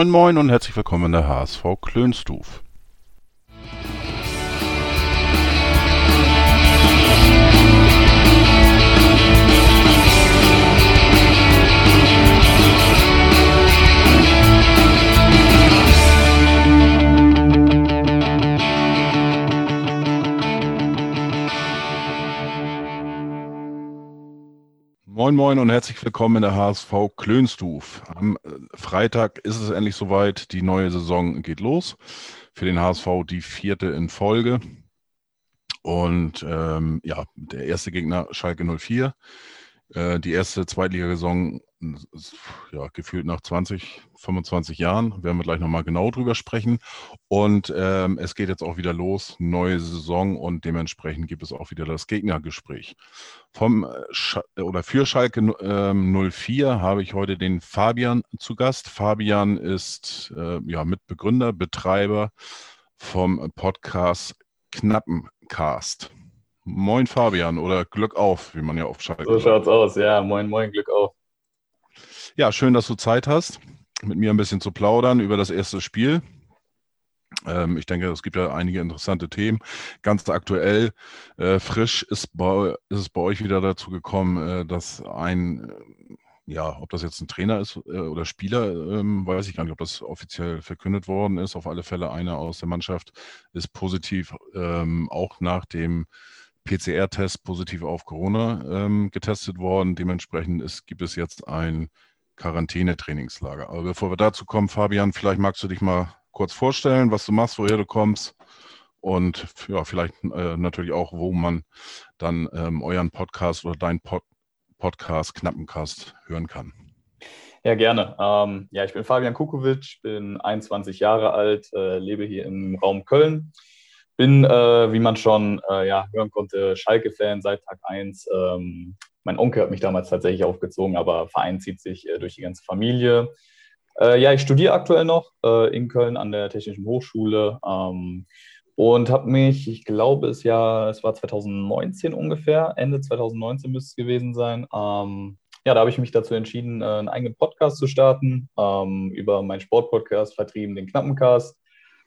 Moin Moin und herzlich willkommen in der HSV Klönstuf. Moin Moin und herzlich willkommen in der HSV Klönstuf. Am äh, Freitag ist es endlich soweit. Die neue Saison geht los. Für den HSV die vierte in Folge. Und ähm, ja, der erste Gegner Schalke 04. Äh, die erste Zweitligasaison ja, gefühlt nach 20, 25 Jahren. Werden wir gleich nochmal genau drüber sprechen. Und ähm, es geht jetzt auch wieder los, neue Saison und dementsprechend gibt es auch wieder das Gegnergespräch. Vom äh, Sch oder für Schalke ähm, 04 habe ich heute den Fabian zu Gast. Fabian ist äh, ja Mitbegründer, Betreiber vom Podcast Knappencast. Moin Fabian oder Glück auf, wie man ja auf Schalke So schaut's aus, ja. Moin, moin, Glück auf. Ja, schön, dass du Zeit hast, mit mir ein bisschen zu plaudern über das erste Spiel. Ähm, ich denke, es gibt ja einige interessante Themen. Ganz aktuell, äh, frisch ist, bei, ist, es bei euch wieder dazu gekommen, äh, dass ein, äh, ja, ob das jetzt ein Trainer ist äh, oder Spieler, ähm, weiß ich gar nicht, ob das offiziell verkündet worden ist. Auf alle Fälle einer aus der Mannschaft ist positiv, ähm, auch nach dem PCR-Test positiv auf Corona ähm, getestet worden. Dementsprechend ist, gibt es jetzt ein Quarantänetrainingslager. Aber bevor wir dazu kommen, Fabian, vielleicht magst du dich mal kurz vorstellen, was du machst, woher du kommst und ja, vielleicht äh, natürlich auch, wo man dann ähm, euren Podcast oder deinen Pod Podcast Knappencast hören kann. Ja, gerne. Ähm, ja, ich bin Fabian Kukovic, bin 21 Jahre alt, äh, lebe hier im Raum Köln. Bin, äh, wie man schon äh, ja, hören konnte, Schalke-Fan seit Tag 1. Ähm, mein Onkel hat mich damals tatsächlich aufgezogen, aber Verein zieht sich äh, durch die ganze Familie. Äh, ja, ich studiere aktuell noch äh, in Köln an der Technischen Hochschule ähm, und habe mich, ich glaube, es, ja, es war 2019 ungefähr, Ende 2019 müsste es gewesen sein. Ähm, ja, da habe ich mich dazu entschieden, äh, einen eigenen Podcast zu starten ähm, über meinen Sportpodcast vertrieben, den Knappencast.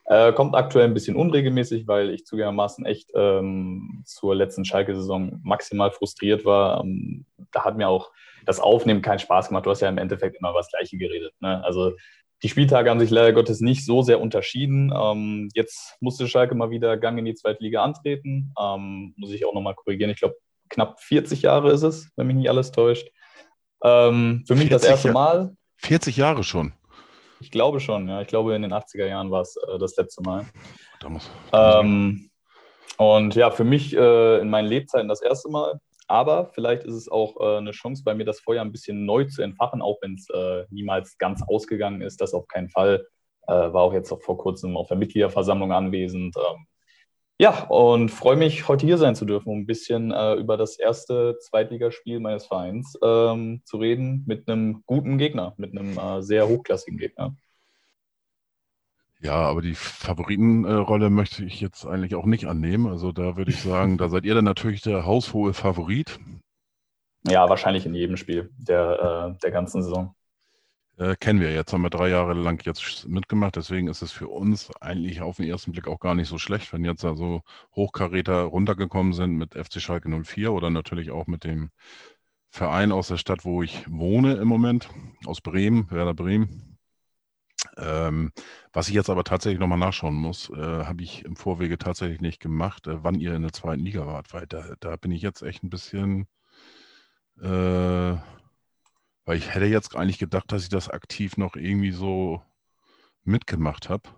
Äh, kommt aktuell ein bisschen unregelmäßig, weil ich zugegebenermaßen echt ähm, zur letzten Schalke-Saison maximal frustriert war. Ähm, da hat mir auch das Aufnehmen keinen Spaß gemacht. Du hast ja im Endeffekt immer über das Gleiche geredet. Ne? Also die Spieltage haben sich leider Gottes nicht so sehr unterschieden. Ähm, jetzt musste Schalke mal wieder Gang in die zweite Liga antreten. Ähm, muss ich auch nochmal korrigieren. Ich glaube, knapp 40 Jahre ist es, wenn mich nicht alles täuscht. Ähm, für mich das erste Mal. 40 Jahre schon. Ich glaube schon, ja. Ich glaube, in den 80er Jahren war es äh, das letzte Mal. Da muss, da ähm, und ja, für mich äh, in meinen Lebzeiten das erste Mal. Aber vielleicht ist es auch äh, eine Chance bei mir, das Feuer ein bisschen neu zu entfachen, auch wenn es äh, niemals ganz ausgegangen ist. Das auf keinen Fall. Äh, war auch jetzt auch vor kurzem auf der Mitgliederversammlung anwesend. Ähm, ja, und freue mich, heute hier sein zu dürfen, um ein bisschen äh, über das erste Zweitligaspiel meines Vereins ähm, zu reden mit einem guten Gegner, mit einem äh, sehr hochklassigen Gegner. Ja, aber die Favoritenrolle möchte ich jetzt eigentlich auch nicht annehmen. Also da würde ich sagen, da seid ihr dann natürlich der haushohe Favorit. Ja, wahrscheinlich in jedem Spiel der, äh, der ganzen Saison. Äh, kennen wir jetzt, haben wir drei Jahre lang jetzt mitgemacht, deswegen ist es für uns eigentlich auf den ersten Blick auch gar nicht so schlecht, wenn jetzt da so Hochkaräter runtergekommen sind mit FC Schalke 04 oder natürlich auch mit dem Verein aus der Stadt, wo ich wohne im Moment, aus Bremen, Werder Bremen. Ähm, was ich jetzt aber tatsächlich nochmal nachschauen muss, äh, habe ich im Vorwege tatsächlich nicht gemacht, äh, wann ihr in der zweiten Liga wart, weil da, da bin ich jetzt echt ein bisschen äh, weil ich hätte jetzt eigentlich gedacht, dass ich das aktiv noch irgendwie so mitgemacht habe.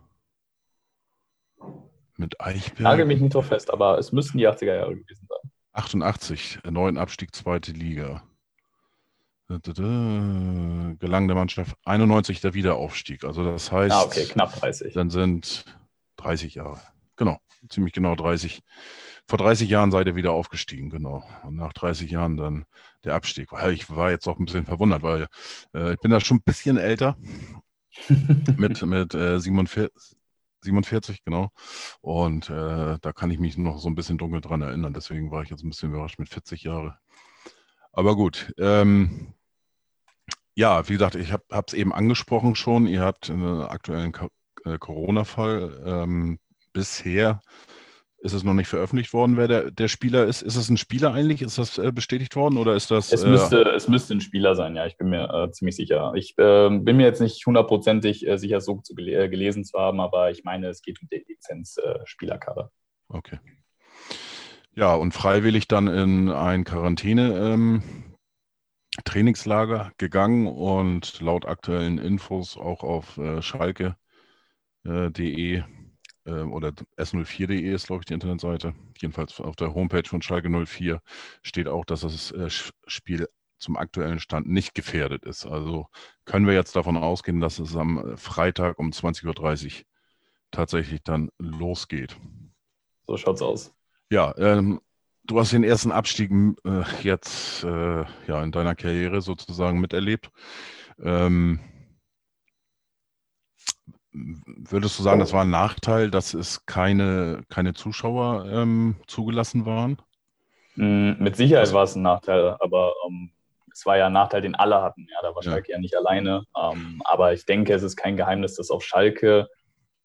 Mit Eichberg. Nagel mich nicht drauf fest, aber es müssten die 80er Jahre gewesen sein. 88, neuen Abstieg, zweite Liga. Gelang der Mannschaft 91 der Wiederaufstieg. Also das heißt, ah, okay, knapp 30. Dann sind 30 Jahre. Genau, ziemlich genau 30 vor 30 Jahren seid ihr wieder aufgestiegen, genau. Und nach 30 Jahren dann der Abstieg. Ich war jetzt auch ein bisschen verwundert, weil äh, ich bin da schon ein bisschen älter. mit mit äh, 47, 47, genau. Und äh, da kann ich mich noch so ein bisschen dunkel dran erinnern. Deswegen war ich jetzt ein bisschen überrascht mit 40 Jahren. Aber gut. Ähm, ja, wie gesagt, ich habe es eben angesprochen schon. Ihr habt einen aktuellen äh, Corona-Fall. Ähm, bisher ist es noch nicht veröffentlicht worden, wer der, der Spieler ist. Ist es ein Spieler eigentlich? Ist das äh, bestätigt worden oder ist das? Es müsste, äh, es müsste ein Spieler sein, ja, ich bin mir äh, ziemlich sicher. Ich ähm, bin mir jetzt nicht hundertprozentig äh, sicher, so zu gel äh, gelesen zu haben, aber ich meine, es geht um die Lizenz-Spielerkarte. okay. Ja, und freiwillig dann in ein Quarantäne. Ähm, Trainingslager gegangen und laut aktuellen Infos auch auf schalke.de oder s04.de ist, glaube ich, die Internetseite. Jedenfalls auf der Homepage von Schalke 04 steht auch, dass das äh, Spiel zum aktuellen Stand nicht gefährdet ist. Also können wir jetzt davon ausgehen, dass es am äh, Freitag um 20.30 Uhr tatsächlich dann losgeht. So schaut's aus. Ja, ähm, du hast den ersten Abstieg äh, jetzt äh, ja, in deiner Karriere sozusagen miterlebt. Ähm, würdest du sagen, das war ein Nachteil, dass es keine, keine Zuschauer ähm, zugelassen waren? Mm, mit Sicherheit also war es ein Nachteil, aber ähm, es war ja ein Nachteil, den alle hatten. Ja, da war Schalke ja, nicht alleine. Ähm, aber ich denke, es ist kein Geheimnis, dass auf Schalke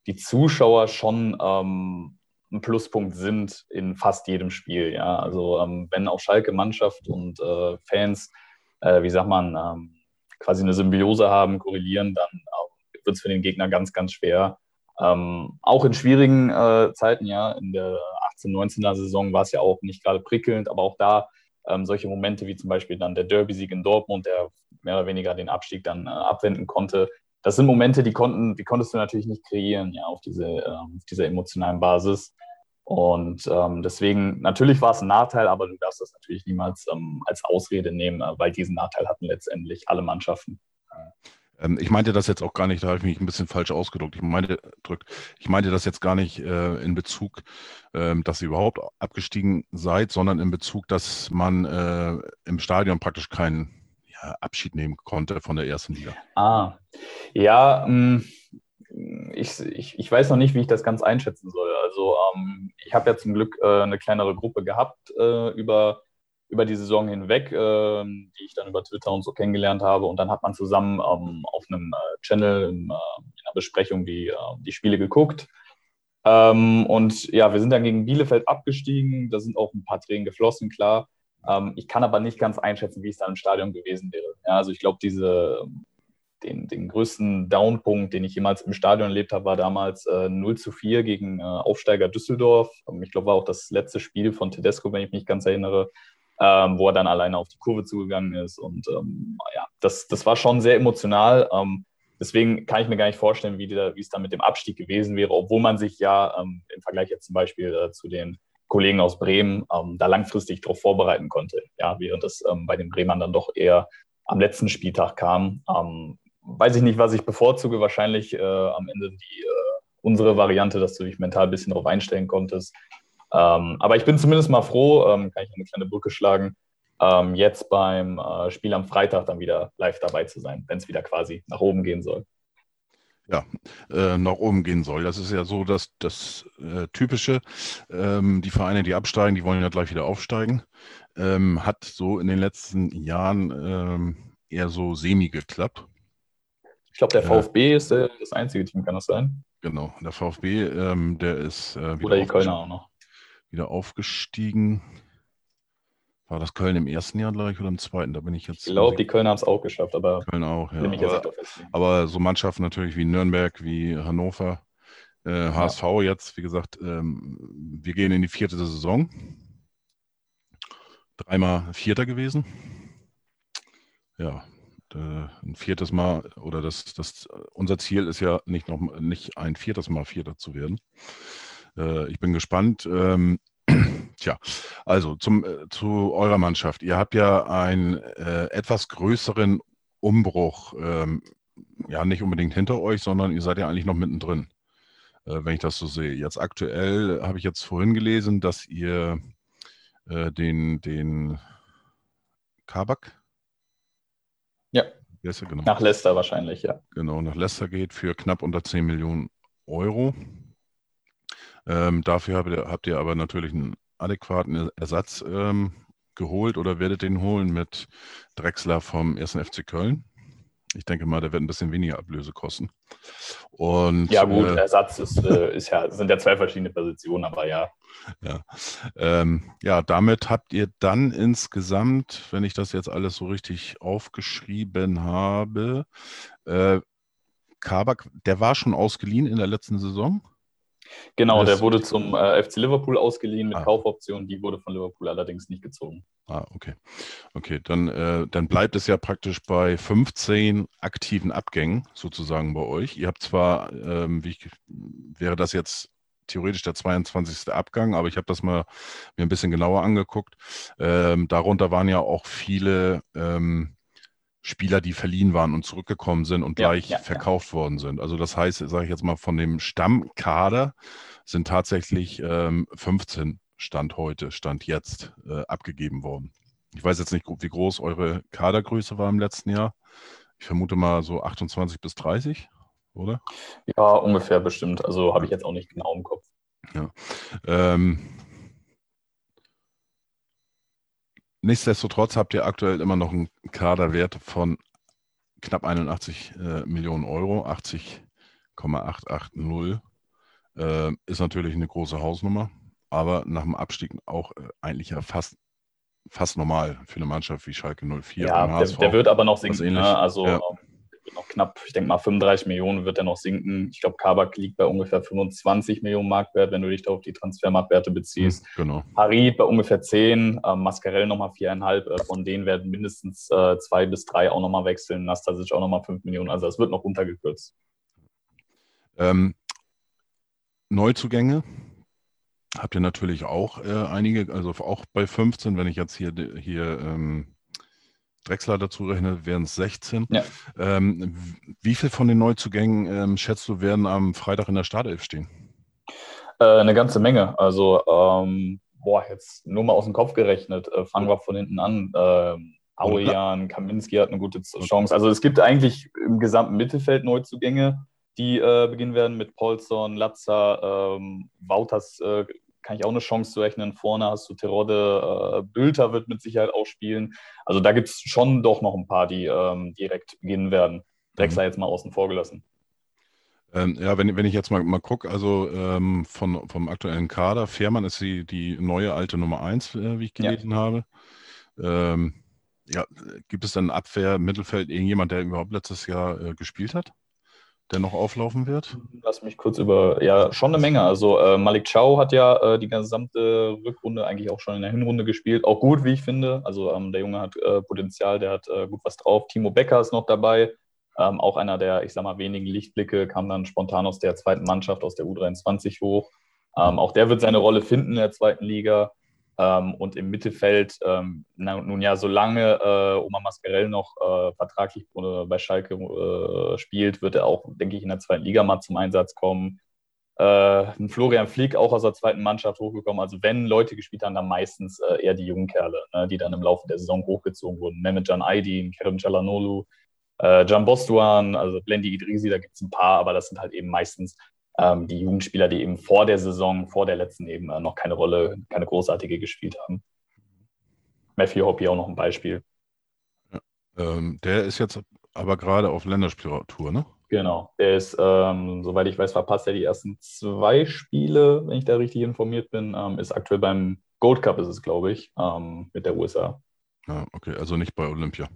die Zuschauer schon ähm, ein Pluspunkt sind in fast jedem Spiel. Ja, also ähm, wenn auch Schalke Mannschaft und äh, Fans, äh, wie sagt man, ähm, quasi eine Symbiose haben, korrelieren, dann wird es für den Gegner ganz, ganz schwer. Ähm, auch in schwierigen äh, Zeiten, ja, in der 18-19er Saison war es ja auch nicht gerade prickelnd, aber auch da ähm, solche Momente wie zum Beispiel dann der Derby-Sieg in Dortmund, der mehr oder weniger den Abstieg dann äh, abwenden konnte, das sind Momente, die konnten, die konntest du natürlich nicht kreieren, ja, auf diese, äh, auf dieser emotionalen Basis. Und ähm, deswegen, natürlich war es ein Nachteil, aber du darfst das natürlich niemals ähm, als Ausrede nehmen, äh, weil diesen Nachteil hatten letztendlich alle Mannschaften. Ähm, ich meinte das jetzt auch gar nicht, da habe ich mich ein bisschen falsch ausgedrückt. Ich meinte, drück, ich meinte das jetzt gar nicht äh, in Bezug, äh, dass ihr überhaupt abgestiegen seid, sondern in Bezug, dass man äh, im Stadion praktisch keinen ja, Abschied nehmen konnte von der ersten Liga. Ah, ja, mh, mm, ich, ich, ich weiß noch nicht, wie ich das ganz einschätzen soll. Also ähm, ich habe ja zum Glück äh, eine kleinere Gruppe gehabt äh, über, über die Saison hinweg, äh, die ich dann über Twitter und so kennengelernt habe. Und dann hat man zusammen ähm, auf einem äh, Channel in, äh, in, einer Besprechung die, äh, die Spiele geguckt. Ähm, und ja, wir sind dann gegen Bielefeld abgestiegen. Da sind auch ein paar Tränen geflossen, klar. Ähm, ich kann aber nicht ganz einschätzen, wie es dann im Stadion gewesen wäre. Ja, also ich glaube, diese den, den größten Downpunkt, den ich jemals im Stadion erlebt habe, war damals äh, 0 zu 4 gegen äh, Aufsteiger Düsseldorf. Ähm, ich glaube, war auch das letzte Spiel von Tedesco, wenn ich mich ganz erinnere, ähm, wo er dann alleine auf die Kurve zugegangen ist. Und ähm, ja, das, das war schon sehr emotional. Ähm, deswegen kann ich mir gar nicht vorstellen, wie, die, wie es dann mit dem Abstieg gewesen wäre, obwohl man sich ja ähm, im Vergleich jetzt zum Beispiel äh, zu den Kollegen aus Bremen ähm, da langfristig darauf vorbereiten konnte. Ja, während es bei den Bremern dann doch eher am letzten Spieltag kam. Ähm, weiß ich nicht, was ich bevorzuge. Wahrscheinlich äh, am Ende die, äh, unsere Variante, dass du dich mental ein bisschen darauf einstellen konntest. Ähm, aber ich bin zumindest mal froh, ähm, kann ich eine kleine Brücke schlagen, ähm, jetzt beim äh, Spiel am Freitag dann wieder live dabei zu sein, wenn es wieder quasi nach oben gehen soll. Ja, äh, nach oben gehen soll. Das ist ja so dass das äh, Typische. Ähm, die Vereine, die absteigen, die wollen ja gleich wieder aufsteigen. Ähm, hat so in den letzten Jahren ähm, eher so semi geklappt. Ich glaube, der VfB äh, ist äh, das einzige Team, kann das sein? Genau, der VfB, ähm, der ist äh, Oder die Kölner auch noch. Wieder aufgestiegen. War das Köln im ersten Jahr gleich oder im zweiten? Da bin ich jetzt. Ich glaube, die Kölner haben es auch geschafft, aber. Köln auch, ja. Aber, aber, so Mannschaften natürlich wie Nürnberg, wie Hannover, äh, HSV ja. jetzt, wie gesagt, ähm, wir gehen in die vierte Saison. Dreimal Vierter gewesen. Ja, äh, ein viertes Mal oder das, das, unser Ziel ist ja nicht noch nicht ein viertes Mal Vierter zu werden. Äh, ich bin gespannt. Ähm, tja, also zum, äh, zu eurer Mannschaft. Ihr habt ja einen äh, etwas größeren Umbruch, ähm, ja nicht unbedingt hinter euch, sondern ihr seid ja eigentlich noch mittendrin, äh, wenn ich das so sehe. Jetzt aktuell habe ich jetzt vorhin gelesen, dass ihr äh, den, den Kabak, ja. Yes, genau. Nach Leicester wahrscheinlich, ja. Genau, nach Leicester geht für knapp unter 10 Millionen Euro. Ähm, dafür habt ihr, habt ihr, aber natürlich einen adäquaten Ersatz ähm, geholt oder werdet den holen mit Drexler vom 1. FC Köln. Ich denke mal, der wird ein bisschen weniger Ablöse kosten. Und, ja, gut, äh, Ersatz ist, äh, ist ja, sind ja zwei verschiedene Positionen, aber ja. Ja. Ähm, ja, damit habt ihr dann insgesamt, wenn ich das jetzt alles so richtig aufgeschrieben habe, äh, Kabak, der war schon ausgeliehen in der letzten Saison? Genau, der wurde zum äh, FC Liverpool ausgeliehen mit ah. Kaufoption. Die wurde von Liverpool allerdings nicht gezogen. Ah, okay. Okay, dann, äh, dann bleibt es ja praktisch bei 15 aktiven Abgängen sozusagen bei euch. Ihr habt zwar, ähm, wie ich, wäre das jetzt theoretisch der 22. Abgang, aber ich habe das mal mir ein bisschen genauer angeguckt. Ähm, darunter waren ja auch viele ähm, Spieler, die verliehen waren und zurückgekommen sind und gleich ja, verkauft ja. worden sind. Also das heißt, sage ich jetzt mal, von dem Stammkader sind tatsächlich ähm, 15 Stand heute, Stand jetzt äh, abgegeben worden. Ich weiß jetzt nicht, wie groß eure Kadergröße war im letzten Jahr. Ich vermute mal so 28 bis 30, oder? Ja, ungefähr bestimmt. Also habe ich jetzt auch nicht genau im Kopf. Ja. Ähm, Nichtsdestotrotz habt ihr aktuell immer noch einen Kaderwert von knapp 81 äh, Millionen Euro, 80,880. Äh, ist natürlich eine große Hausnummer, aber nach dem Abstieg auch äh, eigentlich ja fast, fast normal für eine Mannschaft wie Schalke 04. Ja, der, der, wird aber noch sinken. Ne? Also ja. Noch knapp, ich denke mal 35 Millionen wird er noch sinken. Ich glaube, Kabak liegt bei ungefähr 25 Millionen Marktwert, wenn du dich da auf die Transfermarktwerte beziehst. Hm, genau. Harid bei ungefähr 10, äh, Mascarell nochmal 4,5. Äh, von denen werden mindestens äh, zwei bis drei auch nochmal wechseln. Nastasic auch nochmal 5 Millionen. Also es wird noch runtergekürzt. Ähm, Neuzugänge habt ihr natürlich auch äh, einige, also auch bei 15, wenn ich jetzt hier, hier ähm, Drechsler dazu rechne, wären es 16. Ja. Ähm, wie viel von den Neuzugängen ähm, schätzt du, werden am Freitag in der Startelf stehen? Äh, eine ganze Menge. Also, ähm, boah, jetzt nur mal aus dem Kopf gerechnet. Äh, fangen wir von hinten an. Äh, Auejan, Kaminski hat eine gute Chance. Also es gibt eigentlich im gesamten Mittelfeld Neuzugänge, die äh, beginnen werden mit Polson, Latza, ähm, Wouters äh, kann ich auch eine Chance zu rechnen. Vorne hast du Terodde, äh, Bülter wird mit Sicherheit auch spielen. Also da gibt es schon doch noch ein paar, die ähm, direkt beginnen werden. Drexler mhm. jetzt mal außen vor gelassen. Ähm, ja, wenn, wenn ich jetzt mal, mal gucke, also ähm, von, vom aktuellen Kader, Fährmann ist die, die neue alte Nummer 1, äh, wie ich gelesen ja. habe. Ähm, ja, gibt es dann Abwehr, Mittelfeld, irgendjemand, der überhaupt letztes Jahr äh, gespielt hat? Der noch auflaufen wird? Lass mich kurz über, ja, schon eine Menge. Also äh, Malik Chow hat ja äh, die gesamte Rückrunde eigentlich auch schon in der Hinrunde gespielt. Auch gut, wie ich finde. Also ähm, der Junge hat äh, Potenzial, der hat äh, gut was drauf. Timo Becker ist noch dabei. Ähm, auch einer der, ich sag mal, wenigen Lichtblicke, kam dann spontan aus der zweiten Mannschaft, aus der U23 hoch. Ähm, auch der wird seine Rolle finden in der zweiten Liga. Ähm, und im Mittelfeld, ähm, na, nun ja, solange äh, Oma Mascarell noch äh, vertraglich äh, bei Schalke äh, spielt, wird er auch, denke ich, in der zweiten Liga mal zum Einsatz kommen. Äh, ein Florian Flieg auch aus der zweiten Mannschaft hochgekommen. Also wenn Leute gespielt haben, dann meistens äh, eher die jungen Kerle, ne, die dann im Laufe der Saison hochgezogen wurden. Mehmet Can Aydin, Kerem Chalanolu, äh, Can Bostuan, also Blendi Idrisi, da gibt es ein paar, aber das sind halt eben meistens ähm, die Jugendspieler, die eben vor der Saison, vor der letzten eben äh, noch keine Rolle, keine großartige gespielt haben. Matthew Hoppy auch noch ein Beispiel. Ja, ähm, der ist jetzt aber gerade auf Länderspieltour, ne? Genau. Der ist, ähm, soweit ich weiß, verpasst er die ersten zwei Spiele, wenn ich da richtig informiert bin. Ähm, ist aktuell beim Gold Cup, ist es, glaube ich, ähm, mit der USA. Ja, okay, also nicht bei Olympia.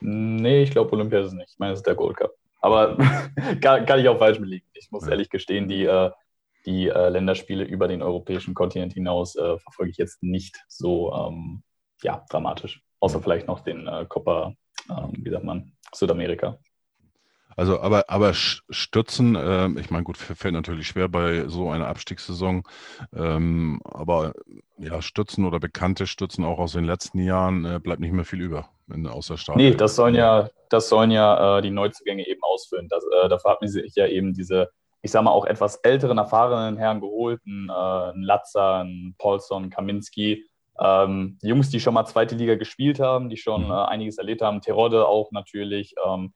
Nee, ich glaube, Olympia ist es nicht. Ich meine, es ist der Gold Cup. Aber kann, kann, ich auch falsch belegen. Ich muss ehrlich gestehen, die, äh, die äh, Länderspiele über den europäischen Kontinent hinaus äh, verfolge ich jetzt nicht so ähm, ja, dramatisch. Außer vielleicht noch den äh, Copa, ähm, wie sagt man, Südamerika. Also, aber, aber Stützen, äh, ich meine, gut, fällt natürlich schwer bei so einer Abstiegssaison, ähm, aber ja, Stützen oder bekannte Stützen auch aus den letzten Jahren äh, bleibt nicht mehr viel über in, außer Start. Nee, das sollen ja, das sollen ja äh, die Neuzugänge eben ausfüllen. Das, äh, dafür hat man sich ja eben diese, ich sag mal, auch etwas älteren, erfahrenen Herren geholt, ein, äh, ein Latzer, ein Paulson, Kaminski, ähm, Jungs, die schon mal zweite Liga gespielt haben, die schon mhm. äh, einiges erlebt haben, Terodde auch natürlich, ähm,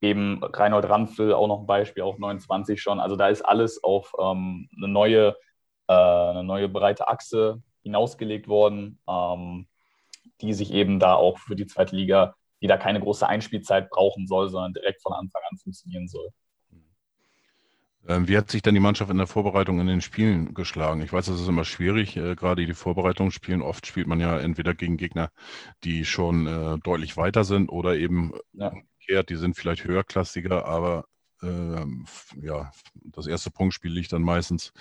eben Reinhold Ranfel auch noch ein Beispiel, auch 29 schon. Also da ist alles auf ähm, eine neue, äh, eine neue breite Achse hinausgelegt worden, ähm, die sich eben da auch für die zweite Liga die da keine große Einspielzeit brauchen soll, sondern direkt von Anfang an funktionieren soll. Ähm, wie hat sich denn die Mannschaft in der Vorbereitung in den Spielen geschlagen? Ich weiß, das ist immer schwierig, äh, gerade die Vorbereitungsspielen. Oft spielt man ja entweder gegen Gegner, die schon äh, deutlich weiter sind oder eben ja. Umgekehrt, die sind vielleicht höherklassiger, aber äh, ja, das erste Punktspiel liegt dann meistens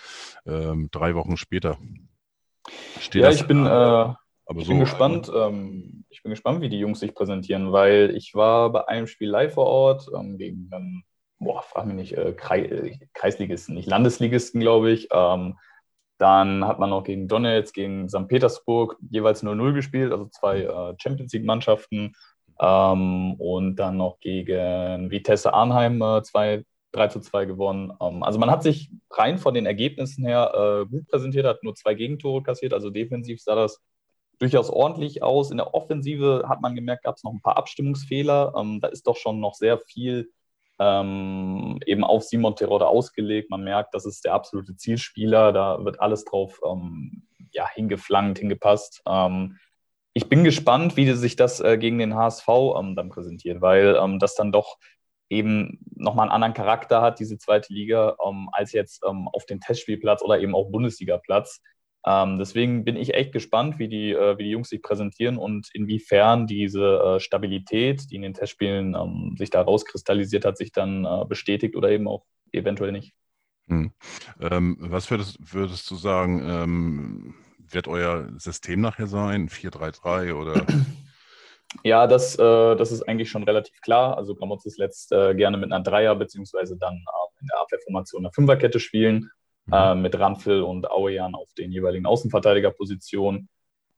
ähm, drei Wochen später. Steht ja, ich bin, äh, ich so bin gespannt. Ähm, ich bin gespannt, wie die Jungs sich präsentieren, weil ich war bei einem Spiel live vor Ort ähm, gegen einen boah, frag mich nicht, äh, Kreisligisten, nicht Landesligisten, glaube ich. Ähm, dann hat man noch gegen Donetsk, gegen St. Petersburg jeweils 0-0 gespielt, also zwei äh, Champions League-Mannschaften. Ähm, und dann noch gegen Vitesse Arnheim äh, zwei, 3 zu 2 gewonnen. Ähm, also man hat sich rein von den Ergebnissen her äh, gut präsentiert, hat nur zwei Gegentore kassiert, also defensiv sah das durchaus ordentlich aus. In der Offensive hat man gemerkt, gab es noch ein paar Abstimmungsfehler. Ähm, da ist doch schon noch sehr viel ähm, eben auf Simon Terodde ausgelegt. Man merkt, das ist der absolute Zielspieler. Da wird alles drauf ähm, ja, hingeflankt, hingepasst. Ähm, ich bin gespannt, wie sich das äh, gegen den HSV ähm, dann präsentiert, weil ähm, das dann doch eben nochmal einen anderen Charakter hat, diese zweite Liga, ähm, als jetzt auf dem Testspielplatz oder eben auch Bundesligaplatz. Ähm, deswegen bin ich echt gespannt, wie die, äh, wie die Jungs sich präsentieren und inwiefern diese äh, Stabilität, die in den Testspielen ähm, sich da rauskristallisiert hat, sich dann äh, bestätigt oder eben auch eventuell nicht. Hm. Ähm, was würdest, würdest, du sagen, ähm, wird euer System nachher sein? 4-3-3 oder? Ja, das, äh, das ist eigentlich schon relativ klar. Also Gramotz ist letzt äh, gerne mit einer Dreier- beziehungsweise dann äh, in der Abwehrformation eine Fünferkette spielen mhm. äh, mit Ranfil und Auejan auf den jeweiligen Außenverteidigerpositionen.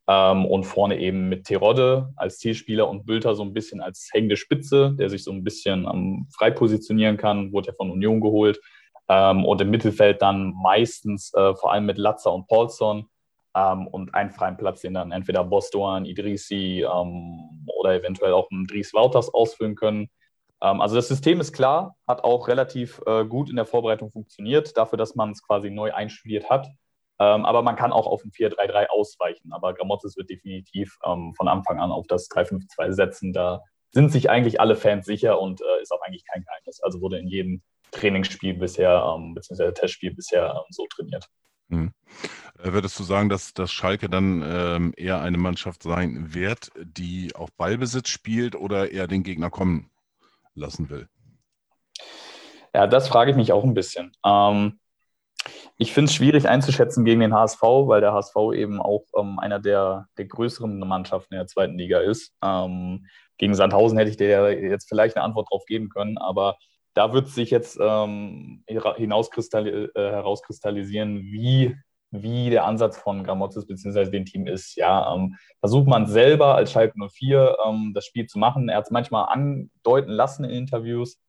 Ähm, und vorne eben mit Terodde als Zielspieler und Bülter so ein bisschen als hängende Spitze, der sich so ein bisschen ähm, frei positionieren kann, wurde ja von Union geholt. Ähm, und im Mittelfeld dann meistens äh, vor allem mit Latzer und Paulson ähm, und einen freien Platz, den dann entweder Bostoan, Idrisi ähm, oder eventuell auch ein Dries Wouters ausfüllen können. Ähm, also das System ist klar, hat auch relativ äh, gut in der Vorbereitung funktioniert, dafür, dass man es quasi neu einstudiert hat. Ähm, aber man kann auch auf ein 4-3-3 ausweichen. Aber Gramozis wird definitiv ähm, von Anfang an auf das 3-5-2 setzen. Da sind sich eigentlich alle Fans sicher und äh, ist auch eigentlich kein Geheimnis. Also wurde in jedem Trainingsspiel bisher, ähm, beziehungsweise Testspiel bisher ähm, so trainiert. Hm. Äh, würdest du sagen, dass, dass Schalke dann ähm, eher eine Mannschaft sein wird, die auf Ballbesitz spielt oder eher den Gegner kommen lassen will? Ja, das frage ich mich auch ein bisschen. Ähm, ich finde es schwierig einzuschätzen gegen den HSV, weil der HSV eben auch ähm, einer der, der größeren Mannschaften in der zweiten Liga ist. Ähm, gegen Sandhausen hätte ich dir jetzt vielleicht eine Antwort drauf geben können, aber da wird sich jetzt ähm, äh, herauskristallisieren, wie wie der Ansatz von Gramozis bzw. dem Team ist. Ja, ähm, versucht man selber als Schalke 04 ähm, das Spiel zu machen. Er hat es manchmal andeuten lassen in Interviews,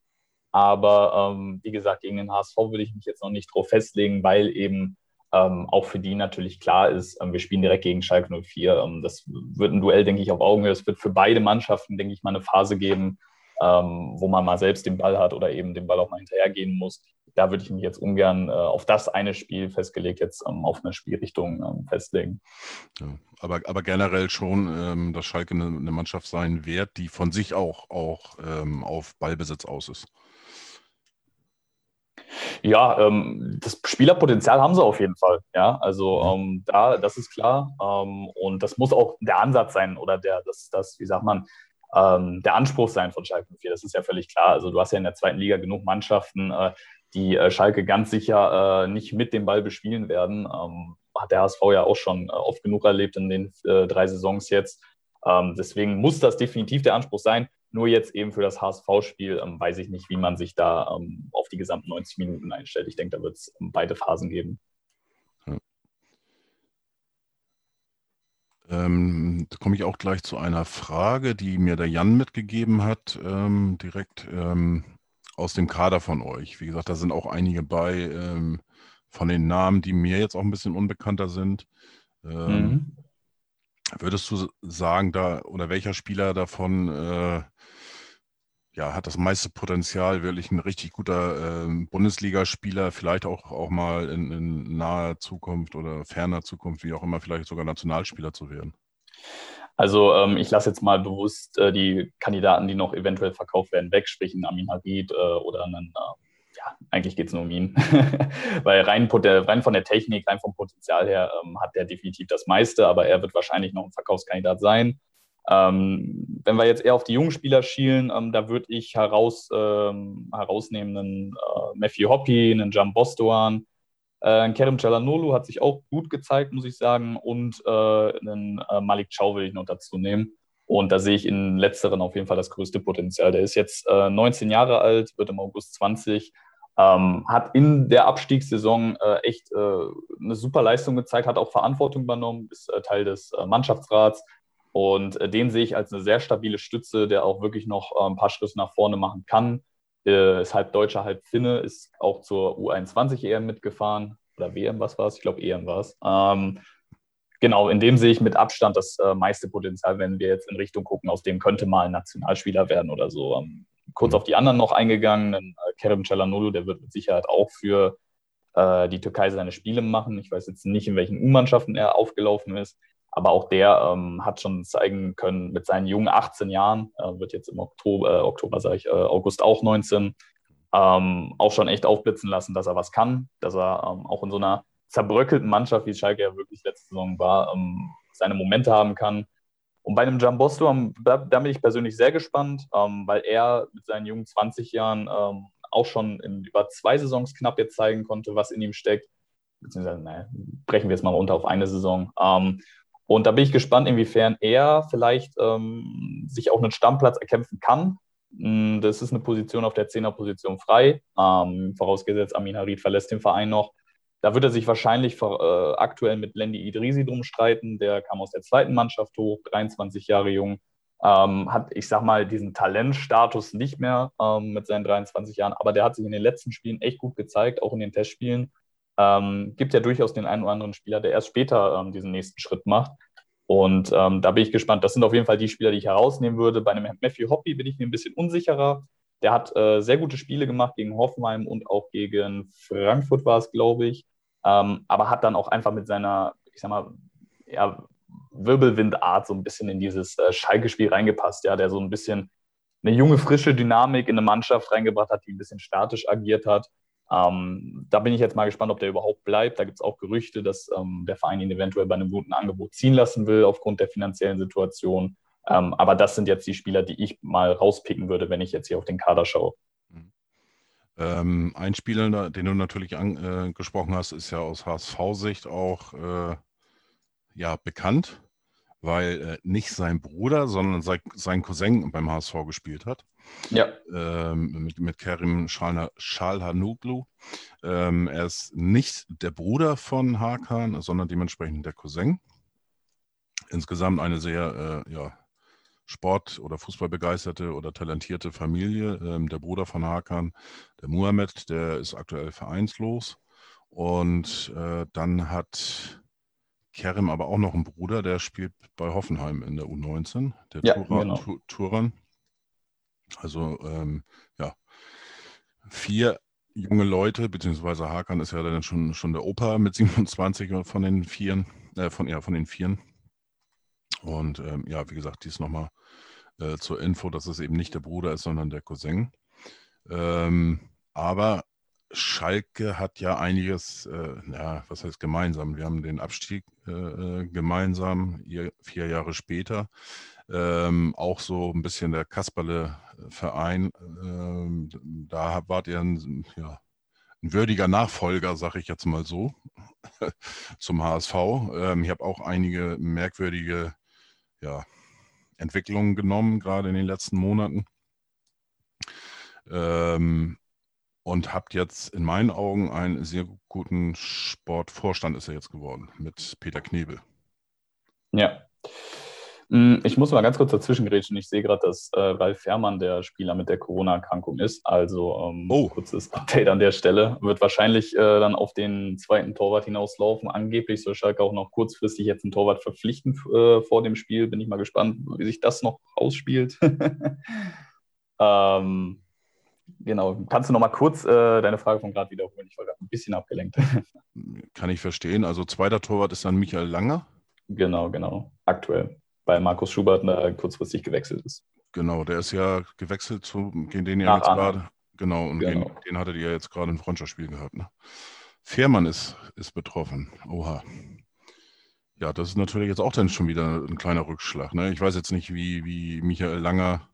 aber ähm, wie gesagt, gegen den HSV würde ich mich jetzt noch nicht drauf festlegen, weil eben ähm, auch für die natürlich klar ist, ähm, wir spielen direkt gegen Schalke 04. Ähm, das wird ein Duell, denke ich, auf Augenhöhe. Es wird für beide Mannschaften, denke ich, mal eine Phase geben, wo man mal selbst den Ball hat oder eben den Ball auch mal hinterhergehen muss da würde ich mich jetzt ungern äh, auf das eine Spiel festgelegt, jetzt ähm, auf eine Spielrichtung ähm, festlegen. Ja, aber, aber generell schon, ähm, dass Schalke eine, eine, Mannschaft sein wird, die von sich auch, auch ähm, auf Ballbesitz aus ist. Ja, ähm, das Spielerpotenzial haben sie auf jeden Fall. Ja, also mhm. ähm, da, das ist klar. und das muss auch der Ansatz sein oder der, das, das wie sagt man, der Anspruch sein von Schalke 04. Das ist ja völlig klar. Also du hast ja in der zweiten Liga genug Mannschaften, äh, die äh, Schalke ganz sicher äh, nicht mit dem Ball bespielen werden. Ähm, hat der HSV ja auch schon äh, oft genug erlebt in den äh, drei Saisons jetzt. Ähm, deswegen muss das definitiv der Anspruch sein. Nur jetzt eben für das HSV-Spiel ähm, weiß ich nicht, wie man sich da ähm, auf die gesamten 90 Minuten einstellt. Ich denke, da wird es ähm, beide Phasen geben. Ähm, da komme ich auch gleich zu einer Frage, die mir der Jan mitgegeben hat, ähm, direkt. Ähm, aus dem Kader von euch? Wie gesagt, da sind auch einige bei ähm, von den Namen, die mir jetzt auch ein bisschen unbekannter sind. Ähm, mhm. Würdest du sagen, da oder welcher Spieler davon äh, ja, hat das meiste Potenzial, wirklich ein richtig guter äh, Bundesligaspieler, vielleicht auch, auch mal in, in naher Zukunft oder ferner Zukunft, wie auch immer, vielleicht sogar Nationalspieler zu werden? Also ähm, ich lasse jetzt mal bewusst äh, die Kandidaten, die noch eventuell verkauft werden, weg, sprich einen Amin Harid äh, oder einen, äh, ja, eigentlich geht es nur um ihn. Weil rein, rein, von der Technik, rein vom Potenzial her ähm, hat der definitiv das meiste, aber er wird wahrscheinlich noch ein Verkaufskandidat sein. Ähm, wenn wir jetzt eher auf die jungen Spieler schielen, ähm, da würde ich heraus, ähm, herausnehmen einen äh, Matthew Hoppy, einen Jan Bostoan, äh, Kerem Chalanolu hat sich auch gut gezeigt, muss ich sagen, und äh, einen äh, Malik Chow will ich noch dazu nehmen. Und da sehe ich in letzteren auf jeden Fall das größte Potenzial. Der ist jetzt 19 äh, Jahre alt, wird im August 20, ähm, hat in der Abstiegssaison äh, echt äh, eine super Leistung gezeigt, hat auch Verantwortung übernommen, ist Teil des Mannschaftsrats und äh, den sehe ich als eine sehr stabile Stütze, der auch wirklich noch äh, ein paar Schritte nach vorne machen kann. Äh, ist halb Deutscher, halb Finne, ist auch zur U21 EM mitgefahren. Oder WM, was war es? Ich glaube, EM war es. Ähm, genau, in dem sehe ich mit Abstand das äh, meiste Potenzial, wenn wir jetzt in Richtung gucken, aus dem könnte mal ein Nationalspieler werden oder so. Ähm, kurz auf die anderen noch eingegangen. Äh, Kerem Çalhanoğlu, der wird mit Sicherheit auch für äh, die Türkei seine Spiele machen. Ich weiß jetzt nicht, in welchen U-Mannschaften er aufgelaufen ist. Aber auch der ähm, hat schon zeigen können, mit seinen jungen 18 Jahren, äh, wird jetzt im Oktober, äh, Oktober sage ich, äh, August auch 19, ähm, auch schon echt aufblitzen lassen, dass er was kann, dass er ähm, auch in so einer zerbröckelten Mannschaft, wie Schalke ja wirklich letzte Saison war, ähm, seine Momente haben kann. Und bei einem Jambosto, ähm, da, da, bin ich persönlich sehr gespannt, ähm, weil er mit seinen jungen 20 Jahren auch schon in über zwei Saisons knapp jetzt zeigen konnte, was in ihm steckt. Beziehungsweise, naja, brechen wir es mal runter auf eine Saison. Ähm, und da bin ich gespannt, inwiefern er vielleicht ähm, sich auch einen Stammplatz erkämpfen kann. Hm, das ist eine Position auf der Zehnerposition frei. Ähm, vorausgesetzt, Amin Harid verlässt den Verein noch. Da wird er sich wahrscheinlich äh, aktuell mit Lendi Idrisi drum streiten. Der kam aus der zweiten Mannschaft hoch, 23 Jahre jung. Ähm, hat, ich sag mal, diesen Talentstatus nicht mehr ähm, mit seinen 23 Jahren, aber der hat sich in den letzten Spielen echt gut gezeigt, auch in den Testspielen. Ähm, gibt ja durchaus den einen oder anderen Spieler, der erst später ähm, diesen nächsten Schritt macht. Und ähm, da bin ich gespannt. Das sind auf jeden Fall die Spieler, die ich herausnehmen würde. Bei einem Matthew Hoppy bin ich mir ein bisschen unsicherer. Der hat äh, sehr gute Spiele gemacht gegen Hoffenheim und auch gegen Frankfurt war es, glaube ich. Ähm, aber hat dann auch einfach mit seiner, ich sag mal, ja, Wirbelwindart so ein bisschen in dieses äh, Schalke-Spiel reingepasst, ja, der so ein bisschen eine junge, frische Dynamik in eine Mannschaft reingebracht hat, die ein bisschen statisch agiert hat. Ähm, da bin ich jetzt mal gespannt, ob der überhaupt bleibt. Da gibt es auch Gerüchte, dass ähm, der Verein ihn eventuell bei einem guten Angebot ziehen lassen will aufgrund der finanziellen Situation. Ähm, aber das sind jetzt die Spieler, die ich mal rauspicken würde, wenn ich jetzt hier auf den Kader schaue. Ähm, ein Spieler, den du natürlich angesprochen äh, hast, ist ja aus HSV-Sicht auch äh, ja, bekannt weil äh, nicht sein Bruder, sondern sein, sein Cousin beim HSV gespielt hat. Ja. Ähm, mit, mit Kerim Schalhanoglu. Ähm, er ist nicht der Bruder von Hakan, sondern dementsprechend der Cousin. Insgesamt eine sehr äh, ja, Sport- oder Fußballbegeisterte oder talentierte Familie. Ähm, der Bruder von Hakan, der Muhammad, der ist aktuell vereinslos. Und äh, dann hat Kerem aber auch noch einen Bruder, der spielt bei Hoffenheim in der U19, der ja, Turan. Genau. Turan. Also ähm, ja, vier junge Leute, beziehungsweise Hakan ist ja dann schon, schon der Opa mit 27 von den Vieren, äh, von, ja, von den Vieren. Und ähm, ja, wie gesagt, dies nochmal äh, zur Info, dass es eben nicht der Bruder ist, sondern der Cousin. Ähm, aber Schalke hat ja einiges, äh, ja, was heißt gemeinsam? Wir haben den Abstieg äh, äh gemeinsam, vier Jahre später. Ähm, auch so ein bisschen der Kasperle-Verein. Ähm, da wart ihr ein, ja, ein würdiger Nachfolger, sage ich jetzt mal so, zum HSV. Ähm, ich habe auch einige merkwürdige ja, Entwicklungen genommen, gerade in den letzten Monaten. Ähm, und habt jetzt in meinen Augen einen sehr guten Sportvorstand ist er jetzt geworden mit Peter Knebel. Ja. Mm, ich muss mal ganz kurz dazwischen grätschen. Ich sehe gerade, dass äh, Ralf Fährmann der Spieler mit der Corona-Erkrankung ist. Also ähm, oh. kurzes Update an der Stelle. Wird wahrscheinlich äh, dann auf den zweiten Torwart hinauslaufen. Angeblich soll Schalke auch noch kurzfristig jetzt einen Torwart verpflichten äh, vor dem Spiel. Bin ich mal gespannt, wie sich das noch ausspielt. ähm, Genau. Kannst du noch mal kurz äh, deine Frage von gerade wiederholen? Ich war gerade ein bisschen abgelenkt. Kann ich verstehen. Also zweiter Torwart ist dann Michael Langer. Genau, genau. Aktuell. weil Markus Schubert da kurzfristig gewechselt ist. Genau, der ist ja gewechselt zu, gegen den ja jetzt gerade, genau, und Genau. Gegen, den hattet ihr jetzt gerade ein Freundschaftsspiel gehabt, ne? Fährmann ist, ist betroffen. Oha. Ja, das ist natürlich jetzt auch dann schon wieder ein kleiner Rückschlag, ne? Ich weiß jetzt nicht, wie, wie Michael Langer,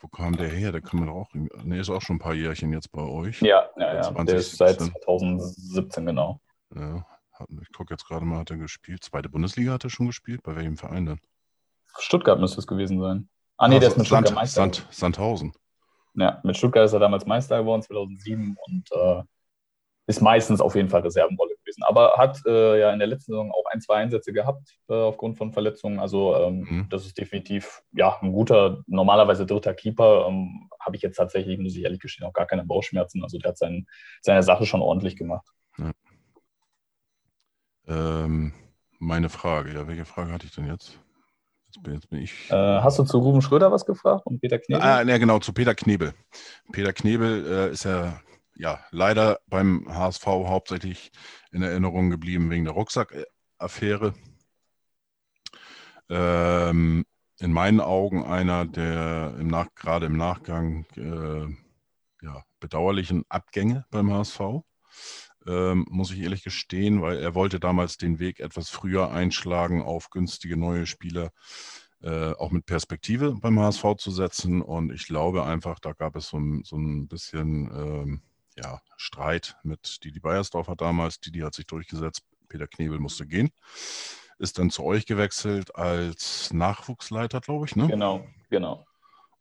wo kam der her? Der kann man doch auch, ne, ist auch schon ein paar Jährchen jetzt bei euch. Ja, ja, ja. 2017. Der ist seit 2017, genau. Ja, hat, ich gucke jetzt gerade mal, hat er gespielt. Zweite Bundesliga hat er schon gespielt. Bei welchem Verein denn? Stuttgart müsste es gewesen sein. Ah, nee, der ist mit Sand, Stuttgart Meister. Sand, Sandhausen. Ja, mit Stuttgart ist er damals Meister geworden, 2007 und äh, ist meistens auf jeden Fall Reservenrolle gewesen. Aber hat äh, ja in der letzten Saison auch ein, zwei Einsätze gehabt äh, aufgrund von Verletzungen. Also ähm, Mhm. das ist definitiv ja ein guter, normalerweise dritter Keeper. Ähm, Habe ich jetzt tatsächlich, muss ich ehrlich gestehen, auch gar keine Bauchschmerzen. Also der hat sein, seine Sache schon ordentlich gemacht. Ähm, meine Frage, ja, welche Frage hatte ich denn jetzt? Jetzt bin, jetzt bin ich. Äh, hast du zu Ruben Schröder was gefragt und Peter Knebel? ah, ne, genau, zu Peter Knebel. Peter Knebel äh, ist ja, ja leider beim HSV hauptsächlich in Erinnerung geblieben wegen der Rucksackaffäre. Ähm, in meinen Augen einer der im Nach gerade im Nachgang äh, ja, bedauerlichen Abgänge beim HSV. Ähm, muss ich ehrlich gestehen, weil er wollte damals den Weg etwas früher einschlagen, auf günstige neue Spieler äh, auch mit Perspektive beim HSV zu setzen. Und ich glaube einfach, da gab es so, ein- so ein bisschen ähm, ja, Streit mit Didi Beiersdorfer damals. Didi hat sich durchgesetzt, Peter Knebel musste gehen. Ist dann zu euch gewechselt als Nachwuchsleiter, glaube ich, ne? Genau, genau.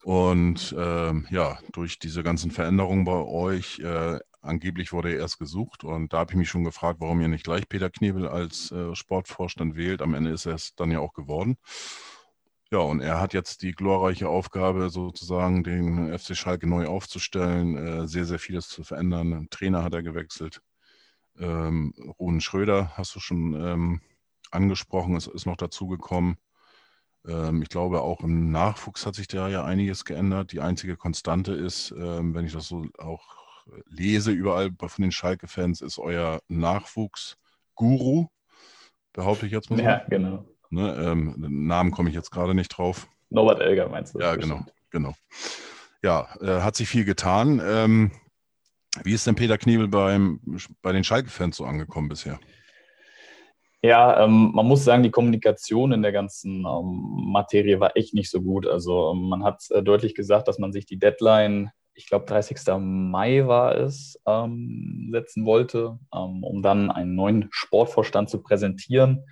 Und ähm, ja, durch diese ganzen Veränderungen bei euch, äh, angeblich wurde er erst gesucht. Und da habe ich mich schon gefragt, warum ihr nicht gleich Peter Knebel als äh, Sportvorstand wählt. Am Ende ist er es dann ja auch geworden. Ja, und er hat jetzt die glorreiche Aufgabe, sozusagen den FC Schalke neu aufzustellen, äh, sehr, sehr vieles zu verändern. Trainer hat er gewechselt. Ähm, Ruhen Schröder hast du schon ähm, angesprochen, es ist noch dazugekommen. Ähm, ich glaube, auch im Nachwuchs hat sich da ja einiges geändert. Die einzige Konstante ist, ähm, wenn ich das so auch lese überall von den Schalke-Fans, ist euer Nachwuchs-Guru, behaupte ich jetzt mal. Ja, genau. Ne, ähm, Namen komme ich jetzt gerade nicht drauf. Norbert Elger meinst du? Ja, genau, genau. Ja, äh, hat sich viel getan. Ähm, wie ist denn Peter Knebel beim, bei den Schalke-Fans so angekommen bisher? Ja, ähm, man muss sagen, die Kommunikation in der ganzen ähm, Materie war echt nicht so gut. Also ähm, man hat äh, deutlich gesagt, dass man sich die Deadline, ich glaube 30. Mai war es, ähm, setzen wollte, ähm, um dann einen neuen Sportvorstand zu präsentieren,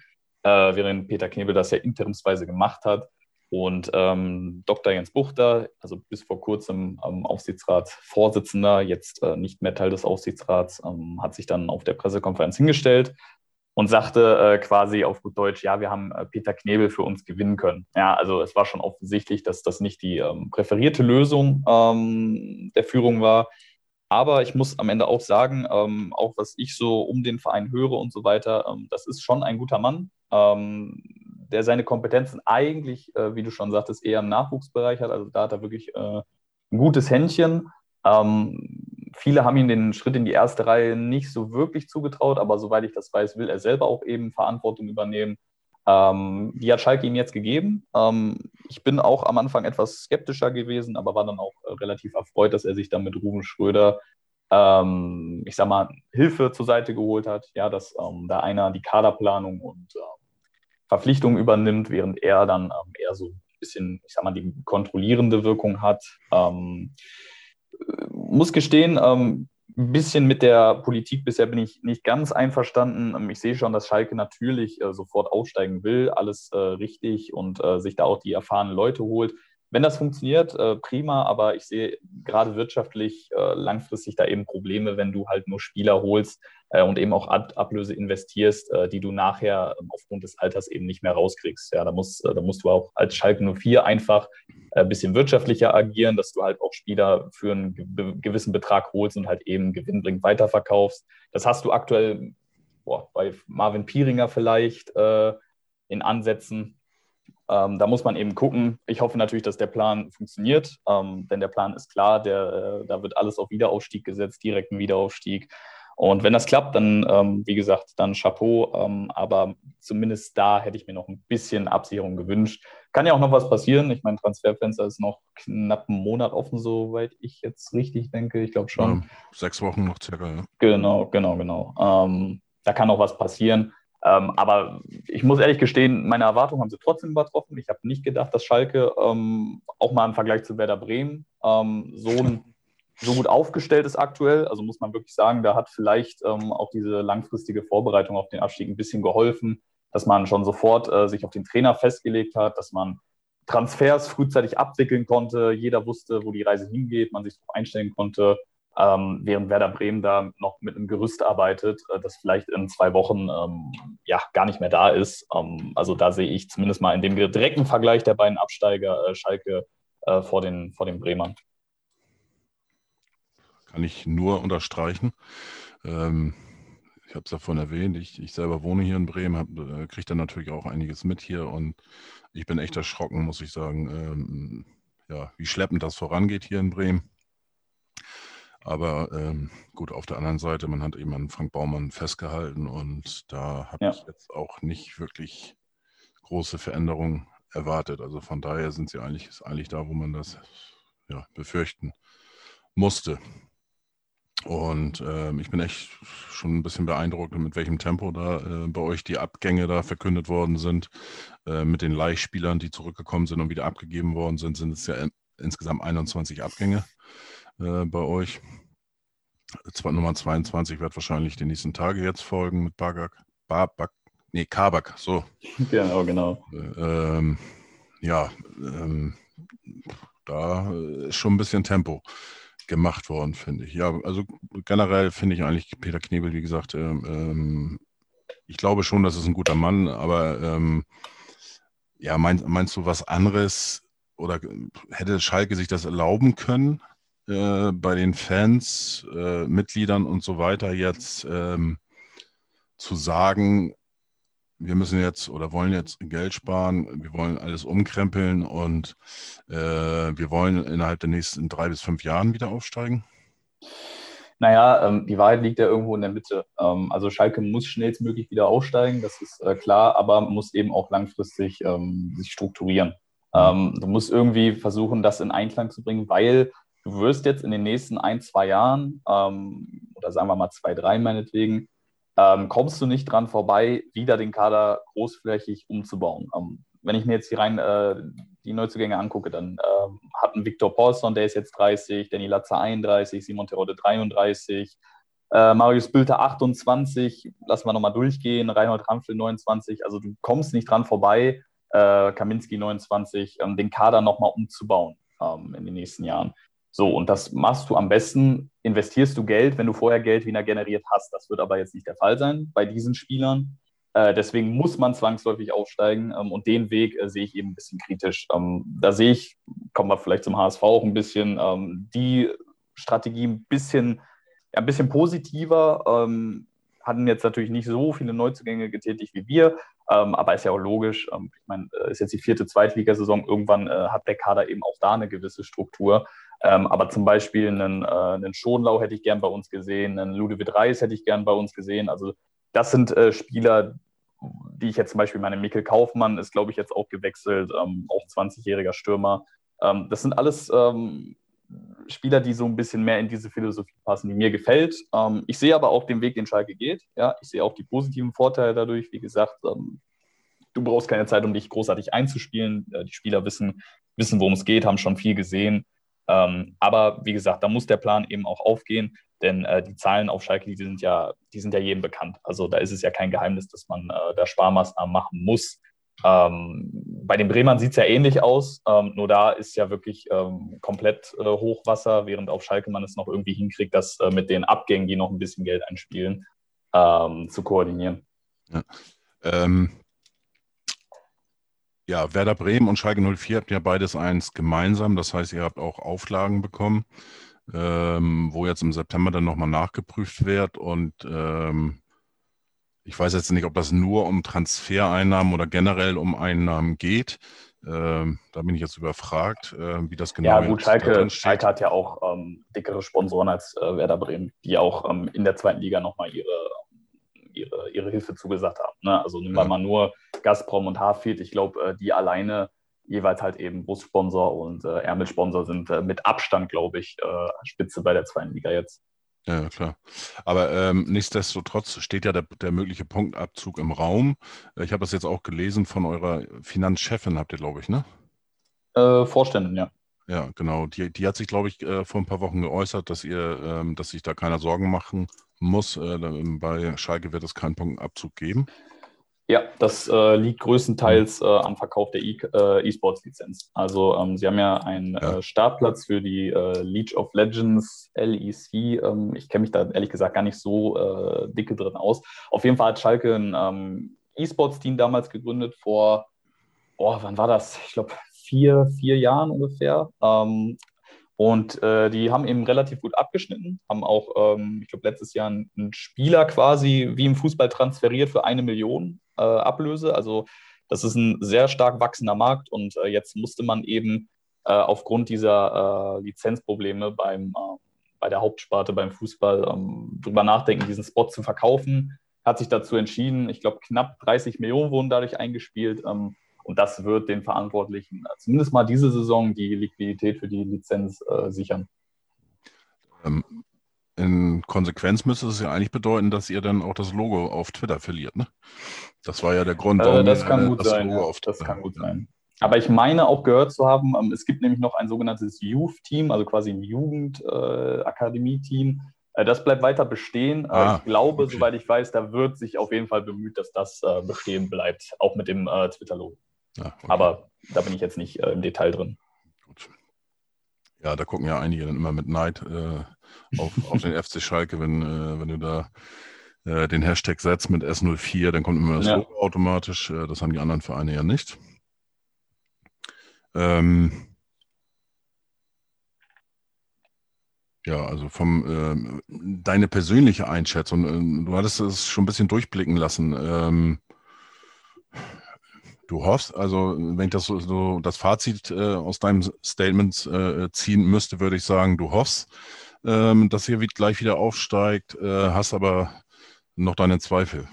äh, während Peter Knebel das ja interimsweise gemacht hat. Und ähm, Dr. Jens Buchter, also bis vor kurzem ähm, Aufsichtsratsvorsitzender, jetzt äh, nicht mehr Teil des Aufsichtsrats, ähm, hat sich dann auf der Pressekonferenz hingestellt und sagte äh, quasi auf gut Deutsch, ja, wir haben äh, Peter Knebel für uns gewinnen können. Ja, also es war schon offensichtlich, dass das nicht die ähm, präferierte Lösung ähm, der Führung war. Aber ich muss am Ende auch sagen, ähm, auch was ich so um den Verein höre und so weiter, ähm, das ist schon ein guter Mann, ähm, der seine Kompetenzen eigentlich, äh, wie du schon sagtest, eher im Nachwuchsbereich hat. Also da hat er wirklich äh, ein gutes Händchen. Ähm, viele haben ihm den Schritt in die erste Reihe nicht so wirklich zugetraut, aber soweit ich das weiß, will er selber auch eben Verantwortung übernehmen. Ähm, die hat Schalke ihm jetzt gegeben. Ähm, ich bin auch am Anfang etwas skeptischer gewesen, aber war dann auch äh, relativ erfreut, dass er sich dann mit Ruben Schröder, ähm, ich sag mal, Hilfe zur Seite geholt hat. Ja, dass ähm, da einer die Kaderplanung und äh, Verpflichtungen übernimmt, während er dann ähm, eher so ein bisschen, ich sag mal, die kontrollierende Wirkung hat. Ähm, muss gestehen, ähm, ein bisschen mit der Politik bisher bin ich nicht ganz einverstanden. Ähm, Ich sehe schon, dass Schalke natürlich äh, sofort aufsteigen will, alles äh, richtig und äh, sich da auch die erfahrenen Leute holt. Wenn das funktioniert, äh, prima, aber ich sehe gerade wirtschaftlich äh, langfristig da eben Probleme, wenn du halt nur Spieler holst äh, und eben auch Ab Ablöse investierst, die du nachher ähm, aufgrund des Alters eben nicht mehr rauskriegst. Ja, da, muss, äh, da musst du auch als Schalke 04 einfach ein bisschen wirtschaftlicher agieren, dass du halt auch Spieler für einen ge gewissen Betrag holst und halt eben gewinnbringend weiterverkaufst. Das hast du aktuell boah, bei Marvin Pieringer vielleicht in Ansätzen. Ähm, da muss man eben gucken. Ich hoffe natürlich, dass der Plan funktioniert, ähm, denn der Plan ist klar, der, äh, da wird alles auf Wiederaufstieg gesetzt, direkten Wiederaufstieg. Und wenn das klappt, dann, ähm, wie gesagt, dann Chapeau. Ähm, aber zumindest da hätte ich mir noch ein bisschen Absicherung gewünscht. Kann ja auch noch was passieren. Ich meine, Transferfenster ist noch knapp einen Monat offen, soweit ich jetzt richtig denke. Ich glaube schon. Ja, sechs Wochen noch circa, ja. Genau, genau, genau. Ähm, da kann auch was passieren. Ähm, aber ich muss ehrlich gestehen, meine Erwartungen haben sie trotzdem übertroffen. Ich habe nicht gedacht, dass Schalke ähm, auch mal im Vergleich zu Werder Bremen ähm, so, ein, so, gut aufgestellt ist aktuell. Also muss man wirklich sagen, da hat vielleicht ähm, auch diese langfristige Vorbereitung auf den Abstieg ein bisschen geholfen, dass man schon sofort äh, sich auf den Trainer festgelegt hat, dass man Transfers frühzeitig abwickeln konnte. Jeder wusste, wo die Reise hingeht, man sich darauf einstellen konnte ähm, während Werder Bremen da noch mit einem Gerüst arbeitet, äh, das vielleicht in zwei Wochen ähm, ja gar nicht mehr da ist. Ähm, also da sehe ich zumindest mal in dem direkten Vergleich der beiden Absteiger äh, Schalke äh, vor, den, vor den Bremern. Kann ich nur unterstreichen. Ähm, ich habe es ja vorhin erwähnt, ich, ich, selber wohne hier in Bremen, äh, kriege da natürlich auch einiges mit hier und ich bin echt erschrocken, muss ich sagen, ähm, ja, wie schleppend das vorangeht hier in Bremen. Aber ähm, gut, auf der anderen Seite, man hat eben an Frank Baumann festgehalten und da habe ja. ich jetzt auch nicht wirklich große Veränderungen erwartet. Also von daher sind sie eigentlich, ist eigentlich da, wo man das ja, befürchten musste. Und äh, ich bin echt schon ein bisschen beeindruckt, mit welchem Tempo da äh, bei euch die Abgänge da verkündet worden sind. Äh, mit den Leihspielern, die zurückgekommen sind und wieder abgegeben worden sind, sind es ja insgesamt 21 Abgänge äh, bei euch. Nummer 22 wird wahrscheinlich die nächsten Tage jetzt folgen mit Bagak. Babak, nee, Kabak, so. Genau, genau. Äh, ähm, ja, ähm, da ist schon ein bisschen Tempo gemacht worden, finde ich. Ja, also generell finde ich eigentlich Peter Knebel, wie gesagt, ähm, ähm, ich glaube schon, das ist ein guter Mann, aber ähm, ja, mein, meinst du was anderes oder hätte Schalke sich das erlauben können? Äh, bei den Fans, äh, Mitgliedern und so weiter jetzt ähm, zu sagen, wir müssen jetzt oder wollen jetzt Geld sparen, wir wollen alles umkrempeln und äh, wir wollen innerhalb der nächsten drei bis fünf Jahren wieder aufsteigen? Naja, ähm, die Wahrheit liegt ja irgendwo in der Mitte. Ähm, also Schalke muss schnellstmöglich wieder aufsteigen, das ist äh, klar, aber muss eben auch langfristig ähm, sich strukturieren. Ähm, du musst irgendwie versuchen, das in Einklang zu bringen, weil du wirst jetzt in den nächsten ein, zwei Jahren, ähm, oder sagen wir mal zwei, drei meinetwegen, ähm, kommst du nicht dran vorbei, wieder den Kader großflächig umzubauen. Ähm, wenn ich mir jetzt die rein äh, die Neuzugänge angucke, dann ähm, hat ein Viktor Paulson, der ist jetzt 30, Danny Latzer 31, Simon Terodde 33, äh, Marius Bülter 28, lassen wir nochmal durchgehen, Reinhold Rampfel 29, also du kommst nicht dran vorbei, äh, Kaminski 29, ähm, den Kader nochmal umzubauen ähm, in den nächsten Jahren. So, und das machst du am besten, investierst du Geld, wenn du vorher Geld wieder generiert hast. Das wird aber jetzt nicht der Fall sein bei diesen Spielern. Äh, deswegen muss man zwangsläufig aufsteigen ähm, und den Weg äh, sehe ich eben ein bisschen kritisch. Ähm, da sehe ich, kommen wir vielleicht zum HSV auch ein bisschen, ähm, die Strategie ein bisschen, ja, ein bisschen positiver. Ähm, hatten jetzt natürlich nicht so viele Neuzugänge getätigt wie wir, ähm, aber ist ja auch logisch. Ähm, ich meine, äh, ist jetzt die vierte Zweitligasaison. Irgendwann äh, hat der Kader eben auch da eine gewisse Struktur. Ähm, aber zum Beispiel einen, äh, einen Schonlau hätte ich gern bei uns gesehen, einen Ludovic Reis hätte ich gern bei uns gesehen. Also das sind äh, Spieler, die ich jetzt zum Beispiel, meine Mikkel Kaufmann ist, glaube ich, jetzt auch gewechselt, ähm, auch 20-jähriger Stürmer. Ähm, das sind alles ähm, Spieler, die so ein bisschen mehr in diese Philosophie passen, die mir gefällt. Ähm, ich sehe aber auch den Weg, den Schalke geht. Ja, ich sehe auch die positiven Vorteile dadurch. Wie gesagt, ähm, du brauchst keine Zeit, um dich großartig einzuspielen. Äh, die Spieler wissen, wissen worum es geht, haben schon viel gesehen. Ähm, aber wie gesagt, da muss der Plan eben auch aufgehen, denn äh, die Zahlen auf Schalke, die sind ja, die sind ja jedem bekannt. Also da ist es ja kein Geheimnis, dass man äh, da Sparmaßnahmen machen muss. Ähm, bei den Bremern sieht es ja ähnlich aus, ähm, nur da ist ja wirklich ähm, komplett äh, Hochwasser, während auf Schalke man es noch irgendwie hinkriegt, das äh, mit den Abgängen, die noch ein bisschen Geld einspielen, ähm, zu koordinieren. Ja. Ähm, ja, Werder Bremen und Schalke 04 habt ja beides eins gemeinsam. Das heißt, ihr habt auch Auflagen bekommen, ähm, wo jetzt im September dann nochmal nachgeprüft wird. Und ähm, ich weiß jetzt nicht, ob das nur um Transfereinnahmen oder generell um Einnahmen geht. Ähm, da bin ich jetzt überfragt, äh, wie das genau ist. Ja, gut, Schalke, Schalke hat ja auch ähm, dickere Sponsoren als äh, Werder Bremen, die auch ähm, in der zweiten Liga nochmal ihre, ihre, ihre Hilfe zugesagt haben. Ne? Also nehmen wir ja. mal nur Gazprom und Harfield. Ich glaube, äh, die alleine jeweils halt eben Brustsponsor und äh, Ärmelsponsor sind äh, mit Abstand, glaube ich, äh, Spitze bei der zweiten Liga jetzt. Ja, klar. Aber ähm, nichtsdestotrotz steht ja der, der, mögliche Punktabzug im Raum. Ich habe das jetzt auch gelesen von eurer Finanzchefin, habt ihr, glaube ich, ne? Äh, Vorständin, ja. Ja, genau. Die, die hat sich, glaube ich, äh, vor ein paar Wochen geäußert, dass ihr, ähm, dass sich da keiner Sorgen machen muss. Äh, bei Schalke wird es keinen Punktabzug geben. Ja, das äh, liegt größtenteils äh, am Verkauf der e, äh, E-Sports-Lizenz. also ähm, Sie haben ja einen ja. Äh, Startplatz für die League of Legends, LEC. Ähm, ich kenne mich da ehrlich gesagt gar nicht so dicke drin aus. Auf jeden Fall hat Schalke ein ähm, E-Sports-Team damals gegründet vor, oh, wann war das? Ich glaube, vier, vier Jahren ungefähr. Ähm, und äh, die haben eben relativ gut abgeschnitten, haben auch, ähm, ich glaube, letztes Jahr einen, Spieler quasi wie im Fußball transferiert für eine Million äh, Ablöse. Also das ist ein sehr stark wachsender Markt und äh, jetzt musste man eben äh, aufgrund dieser äh, Lizenzprobleme beim, äh, bei der Hauptsparte beim Fußball ähm, drüber nachdenken, diesen Spot zu verkaufen. Hat sich dazu entschieden, ich glaube, knapp 30 Millionen wurden dadurch eingespielt. Ähm, und das wird den Verantwortlichen zumindest mal diese Saison die Liquidität für die Lizenz äh, sichern. Ähm, in Konsequenz müsste es ja eigentlich bedeuten, dass ihr dann auch das Logo auf Twitter verliert. Ne? Das war ja der Grund, äh, warum äh, das kann ihr, gut das sein. Logo auf Twitter. Das kann gut sein. Aber ich meine auch gehört zu haben, ähm, es gibt nämlich noch ein sogenanntes Youth-Team, also quasi ein Jugendakademie-Team. Äh, das bleibt weiter bestehen. Äh, ah, ich glaube, okay. soweit ich weiß, da wird sich auf jeden Fall bemüht, dass das äh, bestehen bleibt, auch mit dem äh, Twitter-Logo. Ja, okay. Aber da bin ich jetzt nicht äh, im Detail drin. Gut. Ja, da gucken ja einige dann immer mit Neid äh, auf, auf den FC Schalke, wenn, äh, wenn du da äh, den Hashtag setzt mit S04, dann kommt immer das ja. Logo automatisch. Äh, das haben die anderen Vereine ja nicht. Ähm, ja, also vom äh, deine persönliche Einschätzung, du hattest es schon ein bisschen durchblicken lassen. Ähm, Du hoffst, also wenn ich das so, so das Fazit äh, aus deinem Statement äh, ziehen müsste, würde ich sagen, du hoffst, ähm, dass ihr gleich wieder aufsteigt, äh, hast aber noch deine Zweifel.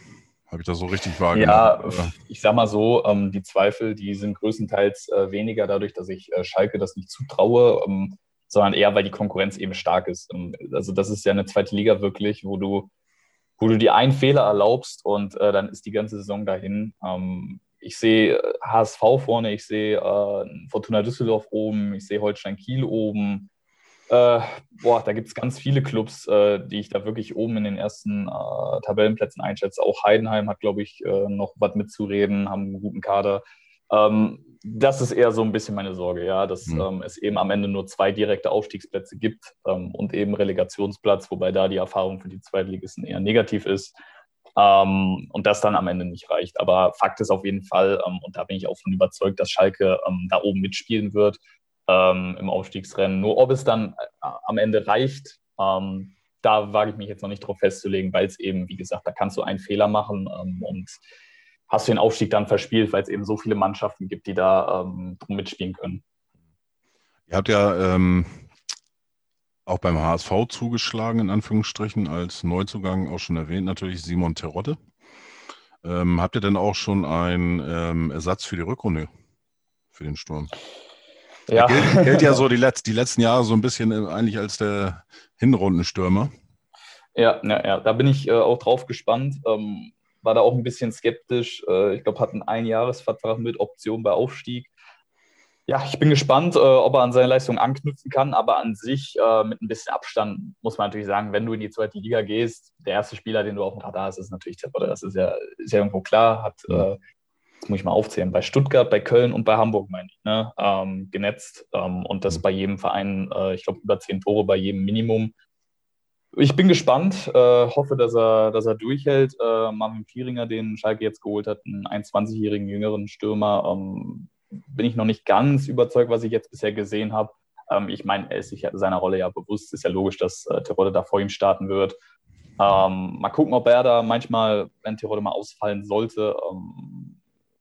Habe ich das so richtig wahrgenommen? Ja, oder? ich sag mal so, ähm, die Zweifel, die sind größtenteils äh, weniger dadurch, dass ich äh, Schalke das nicht zutraue, ähm, sondern eher, weil die Konkurrenz eben stark ist. Ähm, also das ist ja eine zweite Liga wirklich, wo du wo du dir einen Fehler erlaubst und äh, dann ist die ganze Saison dahin. Ähm, ich sehe HSV äh, vorne, ich sehe äh, Fortuna Düsseldorf oben, ich sehe Holstein Kiel oben. Äh, boah, da gibt es ganz viele Clubs, äh, die ich da wirklich oben in den ersten äh, Tabellenplätzen einschätze. Auch Heidenheim hat, glaube ich, äh, noch was mitzureden, haben einen guten Kader. Ähm, das ist eher so ein bisschen meine Sorge, ja, dass mhm. ähm, es eben am Ende nur zwei direkte Aufstiegsplätze gibt ähm, und eben Relegationsplatz, wobei da die Erfahrung für die Zweitligisten eher negativ ist ähm, und das dann am Ende nicht reicht. Aber Fakt ist auf jeden Fall, ähm, und da bin ich auch von überzeugt, dass Schalke ähm, da oben mitspielen wird ähm, im Aufstiegsrennen. Nur ob es dann äh, am Ende reicht, ähm, da wage ich mich jetzt noch nicht drauf festzulegen, weil es eben, wie gesagt, da kannst du einen Fehler machen ähm, und hast du den Aufstieg dann verspielt, weil es eben so viele Mannschaften gibt, die da drum mitspielen können. Ihr habt ja ähm, auch beim HSV zugeschlagen, in Anführungsstrichen, als Neuzugang auch schon erwähnt, natürlich Simon Terodde. Ähm, habt ihr denn auch schon einen ähm, Ersatz für die Rückrunde, für den Sturm? Ja. Gilt, gilt ja so die, Letz-, die letzten Jahre so ein bisschen äh, eigentlich als der Hinrundenstürmer. Ja, ja, ja, da bin ich äh, auch drauf gespannt. Ähm, war da auch ein bisschen skeptisch. Äh, ich glaube, hat einen Einjahresvertrag mit Option bei Aufstieg. Ja, ich bin gespannt, äh, ob er an seine Leistung anknüpfen kann, aber an sich äh, mit ein bisschen Abstand muss man natürlich sagen, wenn du in die zweite Liga gehst, der erste Spieler, den du auf dem Radar hast, ist natürlich Terodde. Das ist ja, ist ja irgendwo klar, hat, äh, das muss ich mal aufzählen, bei Stuttgart, bei Köln und bei Hamburg, meine ich, ne, ähm, genetzt ähm, und das mhm. bei jedem Verein, äh, ich glaube, über zehn Tore bei jedem Minimum. Ich bin gespannt, äh, hoffe, dass er, dass er durchhält. Äh, Marvin Pieringer, den Schalke jetzt geholt hat, einen 21-jährigen jüngeren Stürmer, ähm, bin ich noch nicht ganz überzeugt, was ich jetzt bisher gesehen habe. Ähm, ich meine, er ist sich seiner Rolle ja bewusst. Ist ja logisch, dass äh, Terodde da vor ihm starten wird. Ähm, mal gucken, ob er da manchmal, wenn Terodde mal ausfallen sollte, ähm,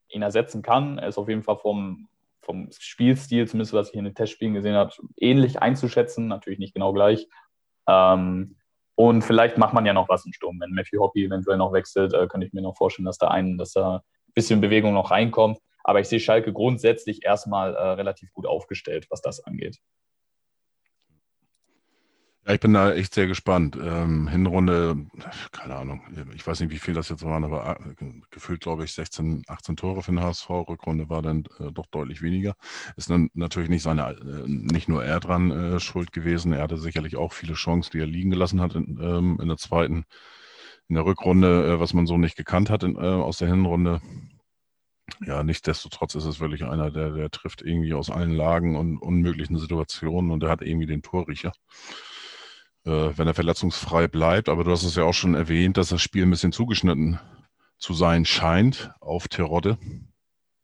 ihn ersetzen kann. Er ist auf jeden Fall vom, vom Spielstil, zumindest was ich in den Testspielen gesehen habe, ähnlich einzuschätzen, natürlich nicht genau gleich. Ähm, und vielleicht macht man ja noch was im Sturm. Wenn Matthew Hoppy eventuell noch wechselt, äh, könnte ich mir noch vorstellen, dass da ein, dass da ein bisschen Bewegung noch reinkommt. Aber ich sehe Schalke grundsätzlich erstmal äh, relativ gut aufgestellt, was das angeht. Ja, ich bin da echt sehr gespannt. Ähm, Hinrunde, keine Ahnung, ich weiß nicht, wie viel das jetzt waren, aber äh, gefühlt, glaube ich, 16, 18 Tore für den HSV. Rückrunde war dann äh, doch deutlich weniger. Ist dann natürlich nicht seine, äh, nicht nur er dran äh, schuld gewesen. Er hatte sicherlich auch viele Chancen, die er liegen gelassen hat in, ähm, in der zweiten, in der Rückrunde, äh, was man so nicht gekannt hat in, äh, aus der Hinrunde. Ja, nichtsdestotrotz ist es wirklich einer, der, der trifft irgendwie aus allen Lagen und unmöglichen Situationen und der hat irgendwie den Torriecher äh, wenn er verletzungsfrei bleibt. Aber du hast es ja auch schon erwähnt, dass das Spiel ein bisschen zugeschnitten zu sein scheint auf Terodde.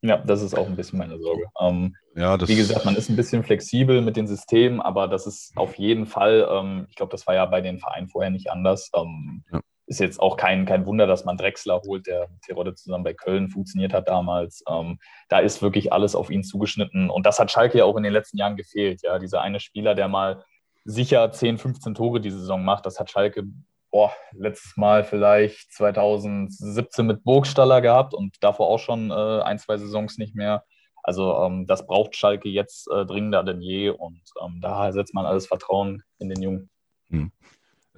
Ja, das ist auch ein bisschen meine Sorge. Ähm, ja, wie gesagt, man ist ein bisschen flexibel mit den Systemen, aber das ist auf jeden Fall, ähm, ich glaube, das war ja bei den Vereinen vorher nicht anders. Ähm, ja. Ist jetzt auch kein, kein Wunder, dass man Drexler holt, der Terodde zusammen bei Köln funktioniert hat damals. Ähm, da ist wirklich alles auf ihn zugeschnitten. Und das hat Schalke ja auch in den letzten Jahren gefehlt. Ja, dieser eine Spieler, der mal sicher 10, 15 Tore die Saison macht. Das hat Schalke boah, letztes Mal vielleicht 2017 mit Burgstaller gehabt und davor auch schon äh, ein, zwei Saisons nicht mehr. Also ähm, das braucht Schalke jetzt äh, dringender denn je und ähm, da setzt man alles Vertrauen in den Jungen. Hm.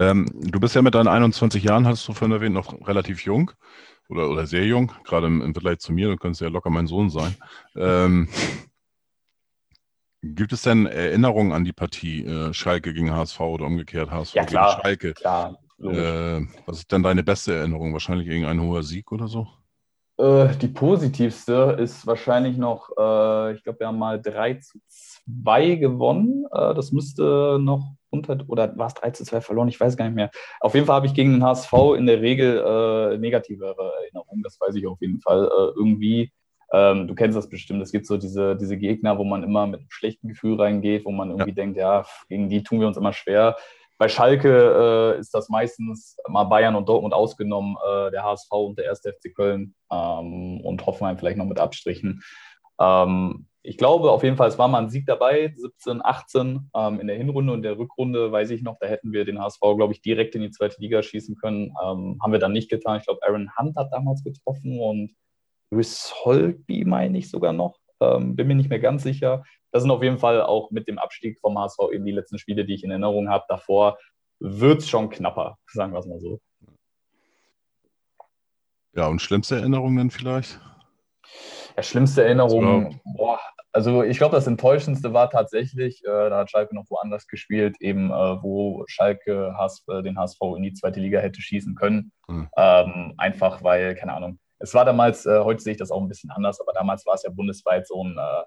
Ähm, du bist ja mit deinen 21 Jahren, hast du vorhin erwähnt, noch relativ jung oder, oder sehr jung, gerade im, im Vergleich zu mir, du könntest ja locker mein Sohn sein. Ähm, Gibt es denn Erinnerungen an die Partie äh, Schalke gegen HSV oder umgekehrt HSV ja, klar, gegen Schalke? Klar, äh, was ist denn deine beste Erinnerung? Wahrscheinlich gegen einen hoher Sieg oder so? Äh, die positivste ist wahrscheinlich noch, äh, ich glaube, wir haben mal 3 zu 2 gewonnen. Äh, das müsste noch unter, oder war es 3 zu 2 verloren? Ich weiß gar nicht mehr. Auf jeden Fall habe ich gegen den HSV in der Regel äh, negativere Erinnerungen, das weiß ich auf jeden Fall. irgendwie ähm, du kennst das bestimmt. Es gibt so diese, diese Gegner, wo man immer mit einem schlechten Gefühl reingeht, wo man irgendwie ja. denkt, ja, gegen die tun wir uns immer schwer. Bei Schalke äh, ist das meistens mal Bayern und Dortmund ausgenommen, äh, der HSV und der 1. FC Köln ähm, und Hoffenheim vielleicht noch mit Abstrichen. Ähm, ich glaube auf jeden Fall, es war mal ein Sieg dabei, 17, 18 ähm, in der Hinrunde und der Rückrunde, weiß ich noch, da hätten wir den HSV, glaube ich, direkt in die zweite Liga schießen können. Ähm, haben wir dann nicht getan. Ich glaube, Aaron Hunt hat damals getroffen und Chris Holby, meine ich sogar noch. Ähm, bin mir nicht mehr ganz sicher. Das sind auf jeden Fall auch mit dem Abstieg vom HSV eben die letzten Spiele, die ich in Erinnerung habe. Davor wird es schon knapper, sagen wir es mal so. Ja, und schlimmste Erinnerungen vielleicht? Ja, schlimmste Erinnerungen, boah, also ich glaube, das Enttäuschendste war tatsächlich, äh, da hat Schalke noch woanders gespielt, eben äh, wo Schalke Has, äh, den HSV in die zweite Liga hätte schießen können. Hm. Ähm, einfach weil, keine Ahnung, es war damals, äh, heute sehe ich das auch ein bisschen anders, aber damals war es ja bundesweit so ein, äh,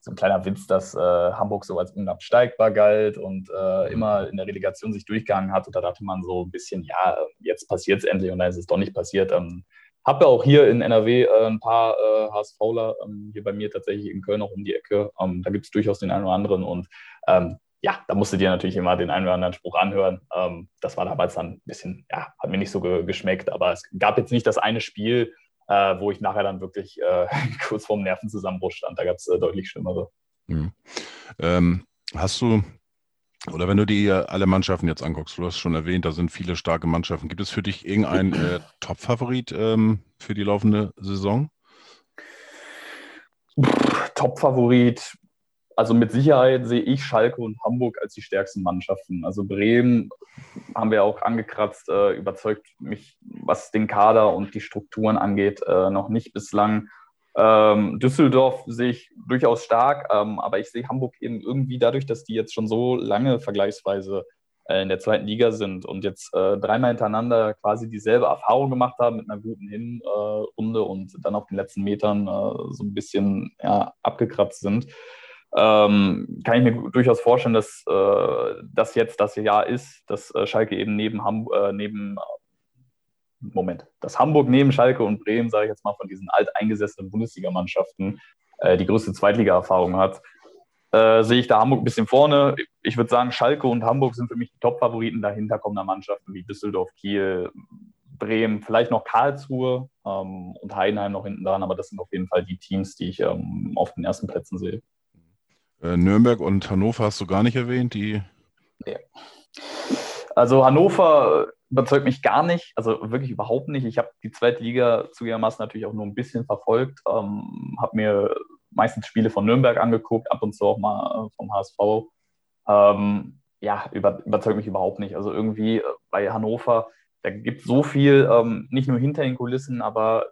so ein kleiner Witz, dass äh, Hamburg so als unabsteigbar galt und äh, immer in der Relegation sich durchgegangen hat. Und da dachte man so ein bisschen, ja, jetzt passiert es endlich und dann ist es doch nicht passiert. Ähm, habe auch hier in NRW äh, ein paar äh, HSVler, ähm, hier bei mir tatsächlich in Köln auch um die Ecke. Ähm, da gibt es durchaus den einen oder anderen und ähm, ja, da musst du dir natürlich immer den einen oder anderen Spruch anhören. Ähm, das war damals dann ein bisschen, ja, hat mir nicht so ge geschmeckt, aber es gab jetzt nicht das eine Spiel, äh, wo ich nachher dann wirklich äh, kurz vorm Nervenzusammenbruch stand. Da gab es äh, deutlich schlimmere. Mhm. Hast du, oder wenn du dir alle Mannschaften jetzt anguckst, du hast schon erwähnt, da sind viele starke Mannschaften. Gibt es für dich irgendeinen äh, Top-Favorit ähm, für die laufende Saison? Top-Favorit, also mit Sicherheit sehe ich Schalke und Hamburg als die stärksten Mannschaften. Also Bremen haben wir auch angekratzt, äh, überzeugt mich, was den Kader und die Strukturen angeht, äh, noch nicht bislang. Ähm, Düsseldorf sehe ich durchaus stark, ähm, aber ich sehe Hamburg eben irgendwie dadurch, dass die jetzt schon so lange vergleichsweise äh, in der zweiten Liga sind und jetzt äh, dreimal hintereinander quasi dieselbe Erfahrung gemacht haben mit einer guten Hinrunde und dann auf den letzten Metern äh, so ein bisschen ja, abgekratzt sind. Ähm, kann ich mir durchaus vorstellen, dass äh, das jetzt das Jahr ist, dass äh, Schalke eben neben, Ham äh, neben Moment, dass Hamburg neben Schalke und Bremen, sage ich jetzt mal, von diesen alteingesessenen Bundesligamannschaften äh, die größte Zweitliga-Erfahrung hat. Äh, sehe ich da Hamburg ein bisschen vorne. Ich würde sagen, Schalke und Hamburg sind für mich die Top-Favoriten. Dahinter kommen da Mannschaften wie Düsseldorf, Kiel, Bremen, vielleicht noch Karlsruhe ähm, und Heidenheim noch hinten dran, aber das sind auf jeden Fall die Teams, die ich ähm, auf den ersten Plätzen sehe. Äh, Nürnberg und Hannover hast du gar nicht erwähnt, die. Nee. Also Hannover überzeugt mich gar nicht, also wirklich überhaupt nicht. Ich habe die zweite Liga zugegebenermaßen natürlich auch nur ein bisschen verfolgt, ähm, habe mir meistens Spiele von Nürnberg angeguckt, ab und zu auch mal äh, vom HSV. Ähm, ja, über, überzeugt mich überhaupt nicht. Also irgendwie äh, bei Hannover, da gibt es so viel, ähm, nicht nur hinter den Kulissen, aber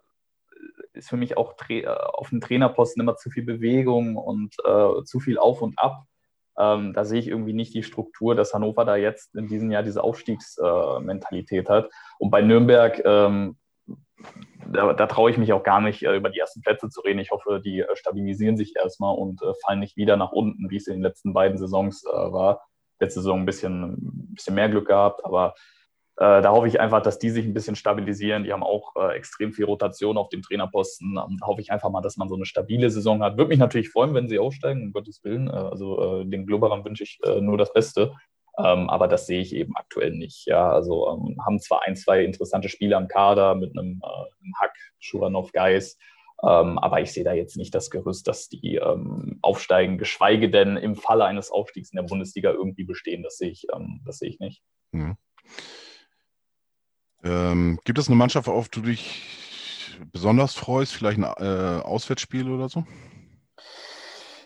äh, ist für mich auch auf dem Trainerposten immer zu viel Bewegung und äh, zu viel Auf und Ab. Ähm, da sehe ich irgendwie nicht die Struktur, dass Hannover da jetzt in diesem Jahr diese Aufstiegsmentalität äh, hat. Und bei Nürnberg, ähm, da, da traue ich mich auch gar nicht, äh, über die ersten Plätze zu reden. Ich hoffe, die äh, stabilisieren sich erstmal und äh, fallen nicht wieder nach unten, wie es in den letzten beiden Saisons äh, war. Letzte Saison ein bisschen, ein bisschen mehr Glück gehabt, aber äh, da hoffe ich einfach, dass die sich ein bisschen stabilisieren. Die haben auch äh, extrem viel Rotation auf dem Trainerposten. Ähm, da hoffe ich einfach mal, dass man so eine stabile Saison hat. Würde mich natürlich freuen, wenn sie aufsteigen, um Gottes Willen. Äh, also äh, den Glubberern wünsche ich äh, nur das Beste. Ähm, aber das sehe ich eben aktuell nicht. Ja, also ähm, haben zwar ein, zwei interessante Spiele am Kader mit einem, einem Hack, Schuranov, Geis. Ähm, aber ich sehe da jetzt nicht das Gerüst, dass die ähm, aufsteigen, geschweige denn im Falle eines Aufstiegs in der Bundesliga irgendwie bestehen. Das sehe ich, ähm, das sehe ich nicht. Mhm. Ähm, gibt es eine Mannschaft, auf die du dich besonders freust? Vielleicht ein äh, Auswärtsspiel oder so?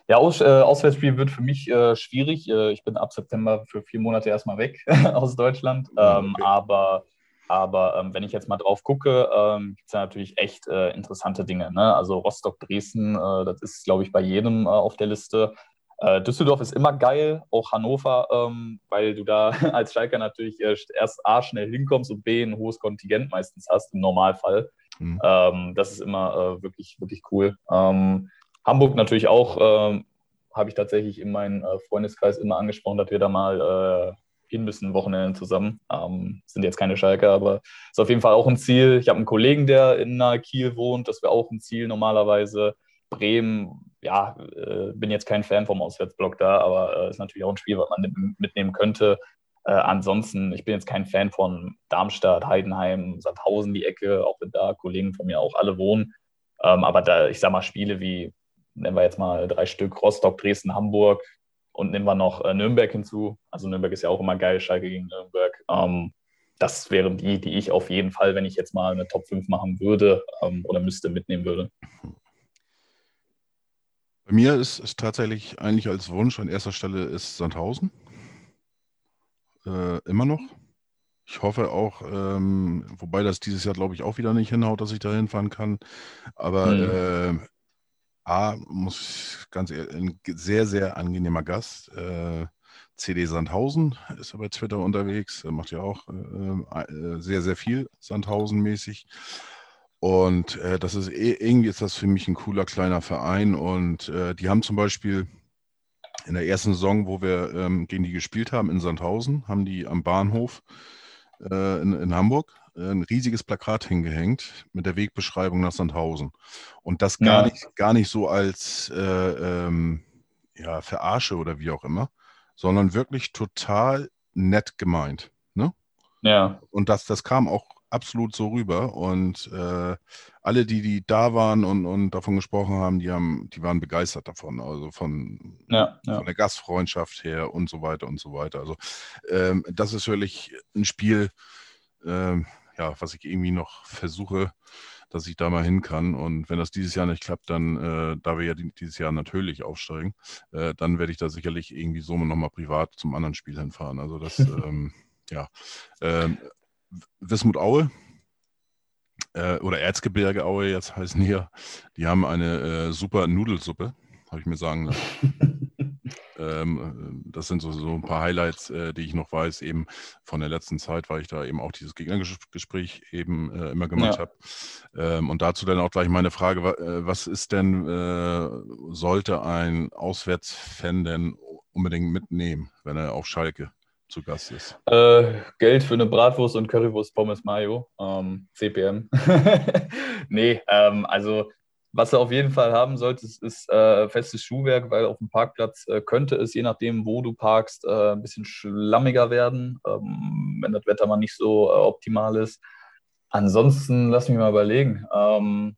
Ja, Aus, äh, Auswärtsspiel wird für mich äh, schwierig. Äh, ich bin ab September für vier Monate erstmal weg aus Deutschland. Ähm, okay. Aber, aber ähm, wenn ich jetzt mal drauf gucke, ähm, gibt es ja natürlich echt äh, interessante Dinge. Ne? Also Rostock-Dresden, äh, das ist, glaube ich, bei jedem äh, auf der Liste. Äh, Düsseldorf ist immer geil, auch Hannover, ähm, weil du da als Schalker natürlich erst A schnell hinkommst und B ein hohes Kontingent meistens hast im Normalfall. Mhm. Ähm, das ist immer äh, wirklich, wirklich cool. Ähm, Hamburg natürlich auch, ähm, habe ich tatsächlich in meinem äh, Freundeskreis immer angesprochen, dass wir da mal äh, hin müssen, Wochenende zusammen. Ähm, sind jetzt keine Schalker, aber ist auf jeden Fall auch ein Ziel. Ich habe einen Kollegen, der in Kiel wohnt, das wäre auch ein Ziel normalerweise. Bremen ja, äh, bin jetzt kein Fan vom Auswärtsblock da, aber äh, ist natürlich auch ein Spiel, was man mitnehmen könnte. Äh, ansonsten, ich bin jetzt kein Fan von Darmstadt, Heidenheim, Sandhausen, die Ecke, auch wenn da Kollegen von mir auch alle wohnen. Ähm, aber da, ich sag mal, Spiele wie, nennen wir jetzt mal drei Stück, Rostock, Dresden, Hamburg und nehmen wir noch äh, Nürnberg hinzu. Also Nürnberg ist ja auch immer geil, Schalke gegen Nürnberg. Ähm, das wären die, die ich auf jeden Fall, wenn ich jetzt mal eine Top 5 machen würde ähm, oder müsste, mitnehmen würde. Bei mir ist es tatsächlich eigentlich als Wunsch an erster Stelle ist Sandhausen. Äh, immer noch. Ich hoffe auch, ähm, wobei das dieses Jahr, glaube ich, auch wieder nicht hinhaut, dass ich da hinfahren kann. Aber mhm. äh, A, muss ich ganz ehrlich, ein sehr, sehr angenehmer Gast. Äh, CD Sandhausen ist er bei Twitter unterwegs, er macht ja auch äh, äh, sehr, sehr viel Sandhausen-mäßig. Und äh, das ist eh, irgendwie ist das für mich ein cooler kleiner Verein. Und äh, die haben zum Beispiel in der ersten Saison, wo wir ähm, gegen die gespielt haben in Sandhausen, haben die am Bahnhof äh, in, in, Hamburg äh, ein riesiges Plakat hingehängt mit der Wegbeschreibung nach Sandhausen. Und das gar, ja. nicht, gar nicht so als äh, ähm, ja, Verarsche oder wie auch immer, sondern wirklich total nett gemeint. Ne? Ja. Und das, das kam auch absolut so rüber. Und äh, alle, die, die da waren und, und davon gesprochen haben, die haben, die waren begeistert davon. Also von, ja, ja. von der Gastfreundschaft her und so weiter und so weiter. Also ähm, das ist wirklich ein Spiel, ähm, ja, was ich irgendwie noch versuche, dass ich da mal hin kann. Und wenn das dieses Jahr nicht klappt, dann, äh, da wir ja dieses Jahr natürlich aufsteigen, äh, dann werde ich da sicherlich irgendwie so nochmal privat zum anderen Spiel hinfahren. Also das, ähm, ja. Ähm, Wismut Aue äh, oder Erzgebirge Aue, jetzt heißen hier, die haben eine äh, super Nudelsuppe, habe ich mir sagen lassen. ähm, äh, das sind so, so ein paar Highlights, äh, die ich noch weiß, eben von der letzten Zeit, weil ich da eben auch dieses Gegnergespräch eben äh, immer gemacht ja. habe. Ähm, und dazu dann auch gleich meine Frage, äh, was ist denn, sollte ein Auswärtsfan denn unbedingt mitnehmen, wenn er auf Schalke zu Gast ist? Äh, Geld für eine Bratwurst und Currywurst Pommes Mayo, ähm, CPM. nee, ähm, also was er auf jeden Fall haben sollte, ist äh, festes Schuhwerk, weil auf dem Parkplatz äh, könnte es, je nachdem, wo du parkst, äh, ein bisschen schlammiger werden, ähm, wenn das Wetter mal nicht so äh, optimal ist. ansonsten lass mich mal überlegen. Ähm,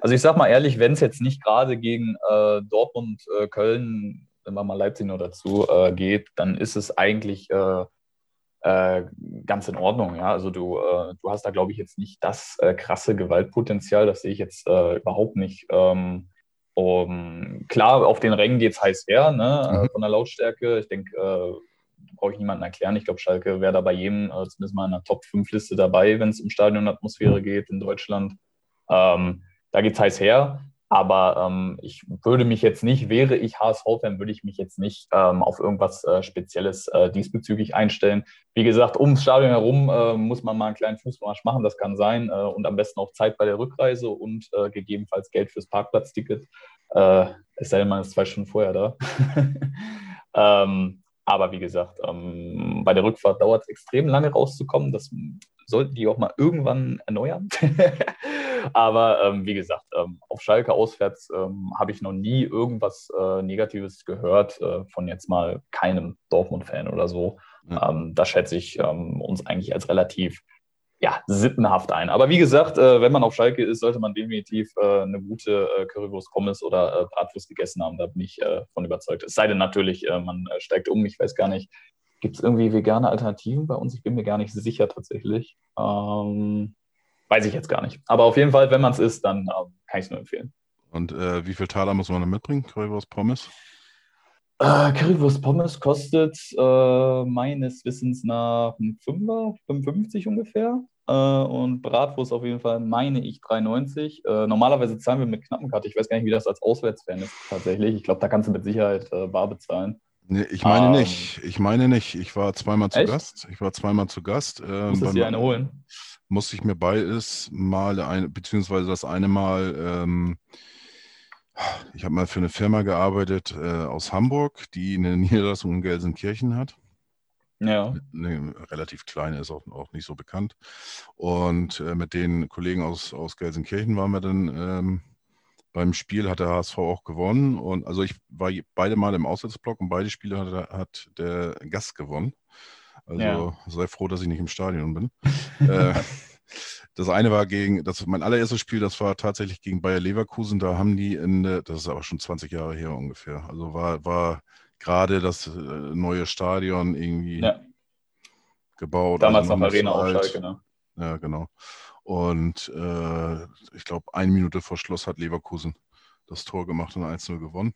also ich sag mal ehrlich, wenn es jetzt nicht gerade gegen äh, Dortmund, äh, Köln, wenn man mal Leipzig noch dazu äh, geht, dann ist es eigentlich äh, äh, ganz in Ordnung. Ja? Also du, äh, du hast da, glaube ich, jetzt nicht das krasse Gewaltpotenzial, das sehe ich jetzt überhaupt nicht. Ähm, um, klar, auf den Rängen geht es heiß her, ne? Mhm. von der Lautstärke. Ich denke, brauche ich niemandem erklären. Ich glaube, Schalke wäre da bei jedem zumindest mal in der Top-5-Liste dabei, wenn es um Stadionatmosphäre geht in Deutschland. Ähm, da geht es heiß her. Aber ähm, ich würde mich jetzt nicht, wäre ich HSV-Fan, würde ich mich jetzt nicht ähm, auf irgendwas äh, Spezielles äh, diesbezüglich einstellen. Wie gesagt, ums Stadion herum äh, muss man mal einen kleinen Fußmarsch machen, das kann sein. Äh, und am besten auch Zeit bei der Rückreise und äh, gegebenenfalls Geld fürs Parkplatzticket. Äh, es sei denn, man ist zwei Stunden vorher da. ähm, aber wie gesagt, ähm, bei der Rückfahrt dauert es extrem lange rauszukommen. Das sollten die auch mal irgendwann erneuern. Aber ähm, wie gesagt, ähm, auf Schalke auswärts ähm, habe ich noch nie irgendwas äh, Negatives gehört äh, von jetzt mal keinem Dortmund-Fan oder so. Ähm, da schätze ich ähm, uns eigentlich als relativ ja, sittenhaft ein. Aber wie gesagt, äh, wenn man auf Schalke ist, sollte man definitiv äh, eine gute äh, Currywurst Pommes oder äh, Bratwurst gegessen haben. Da bin ich äh, von überzeugt. Es sei denn natürlich, äh, man steigt um. Ich weiß gar nicht, gibt es irgendwie vegane Alternativen bei uns? Ich bin mir gar nicht sicher tatsächlich. Ähm, weiß ich jetzt gar nicht. Aber auf jeden Fall, wenn man es isst, dann ähm, kann ich es nur empfehlen. Und wie viel Taler muss man da mitbringen? Currywurst Pommes? Äh, Currywurst Pommes kostet äh, meines Wissens nach 5er, 55 ungefähr. Äh, und Bratwurst auf jeden Fall, meine ich, 3,90. Äh, normalerweise zahlen wir mit Knappenkarte. Ich weiß gar nicht, wie das als Auswärtsfan ist tatsächlich. Ich glaube, da kannst du mit Sicherheit äh, bar bezahlen. Nee, ich meine ähm, nicht. Ich meine nicht. Ich war zweimal zu echt? Gast. Ich war zweimal zu Gast. Ähm, Musstest dir eine holen? Musste ich mir beides mal, ein, beziehungsweise das eine Mal ähm, ich habe mal für eine Firma gearbeitet äh, aus Hamburg, die eine Niederlassung in Gelsenkirchen hat. Ja. Eine, relativ kleine, ist auch, auch nicht so bekannt. Und äh, mit den Kollegen aus, aus Gelsenkirchen waren wir dann ähm, beim Spiel, hat der HSV auch gewonnen. Und also ich war beide Mal im Auswärtsblock und beide Spiele hat, hat der Gast gewonnen. Also ja. sei froh, dass ich nicht im Stadion bin. äh, das eine war gegen, das mein allererstes Spiel, das war tatsächlich gegen Bayer Leverkusen. Da haben die in, das ist aber schon 20 Jahre her ungefähr. Also war, war gerade das äh, neue Stadion irgendwie ja. gebaut. Damals also noch Arena auf Schalke, ne? Ja, genau. Und äh, ich glaube, eine Minute vor Schluss hat Leverkusen das Tor gemacht und 1-0 gewonnen.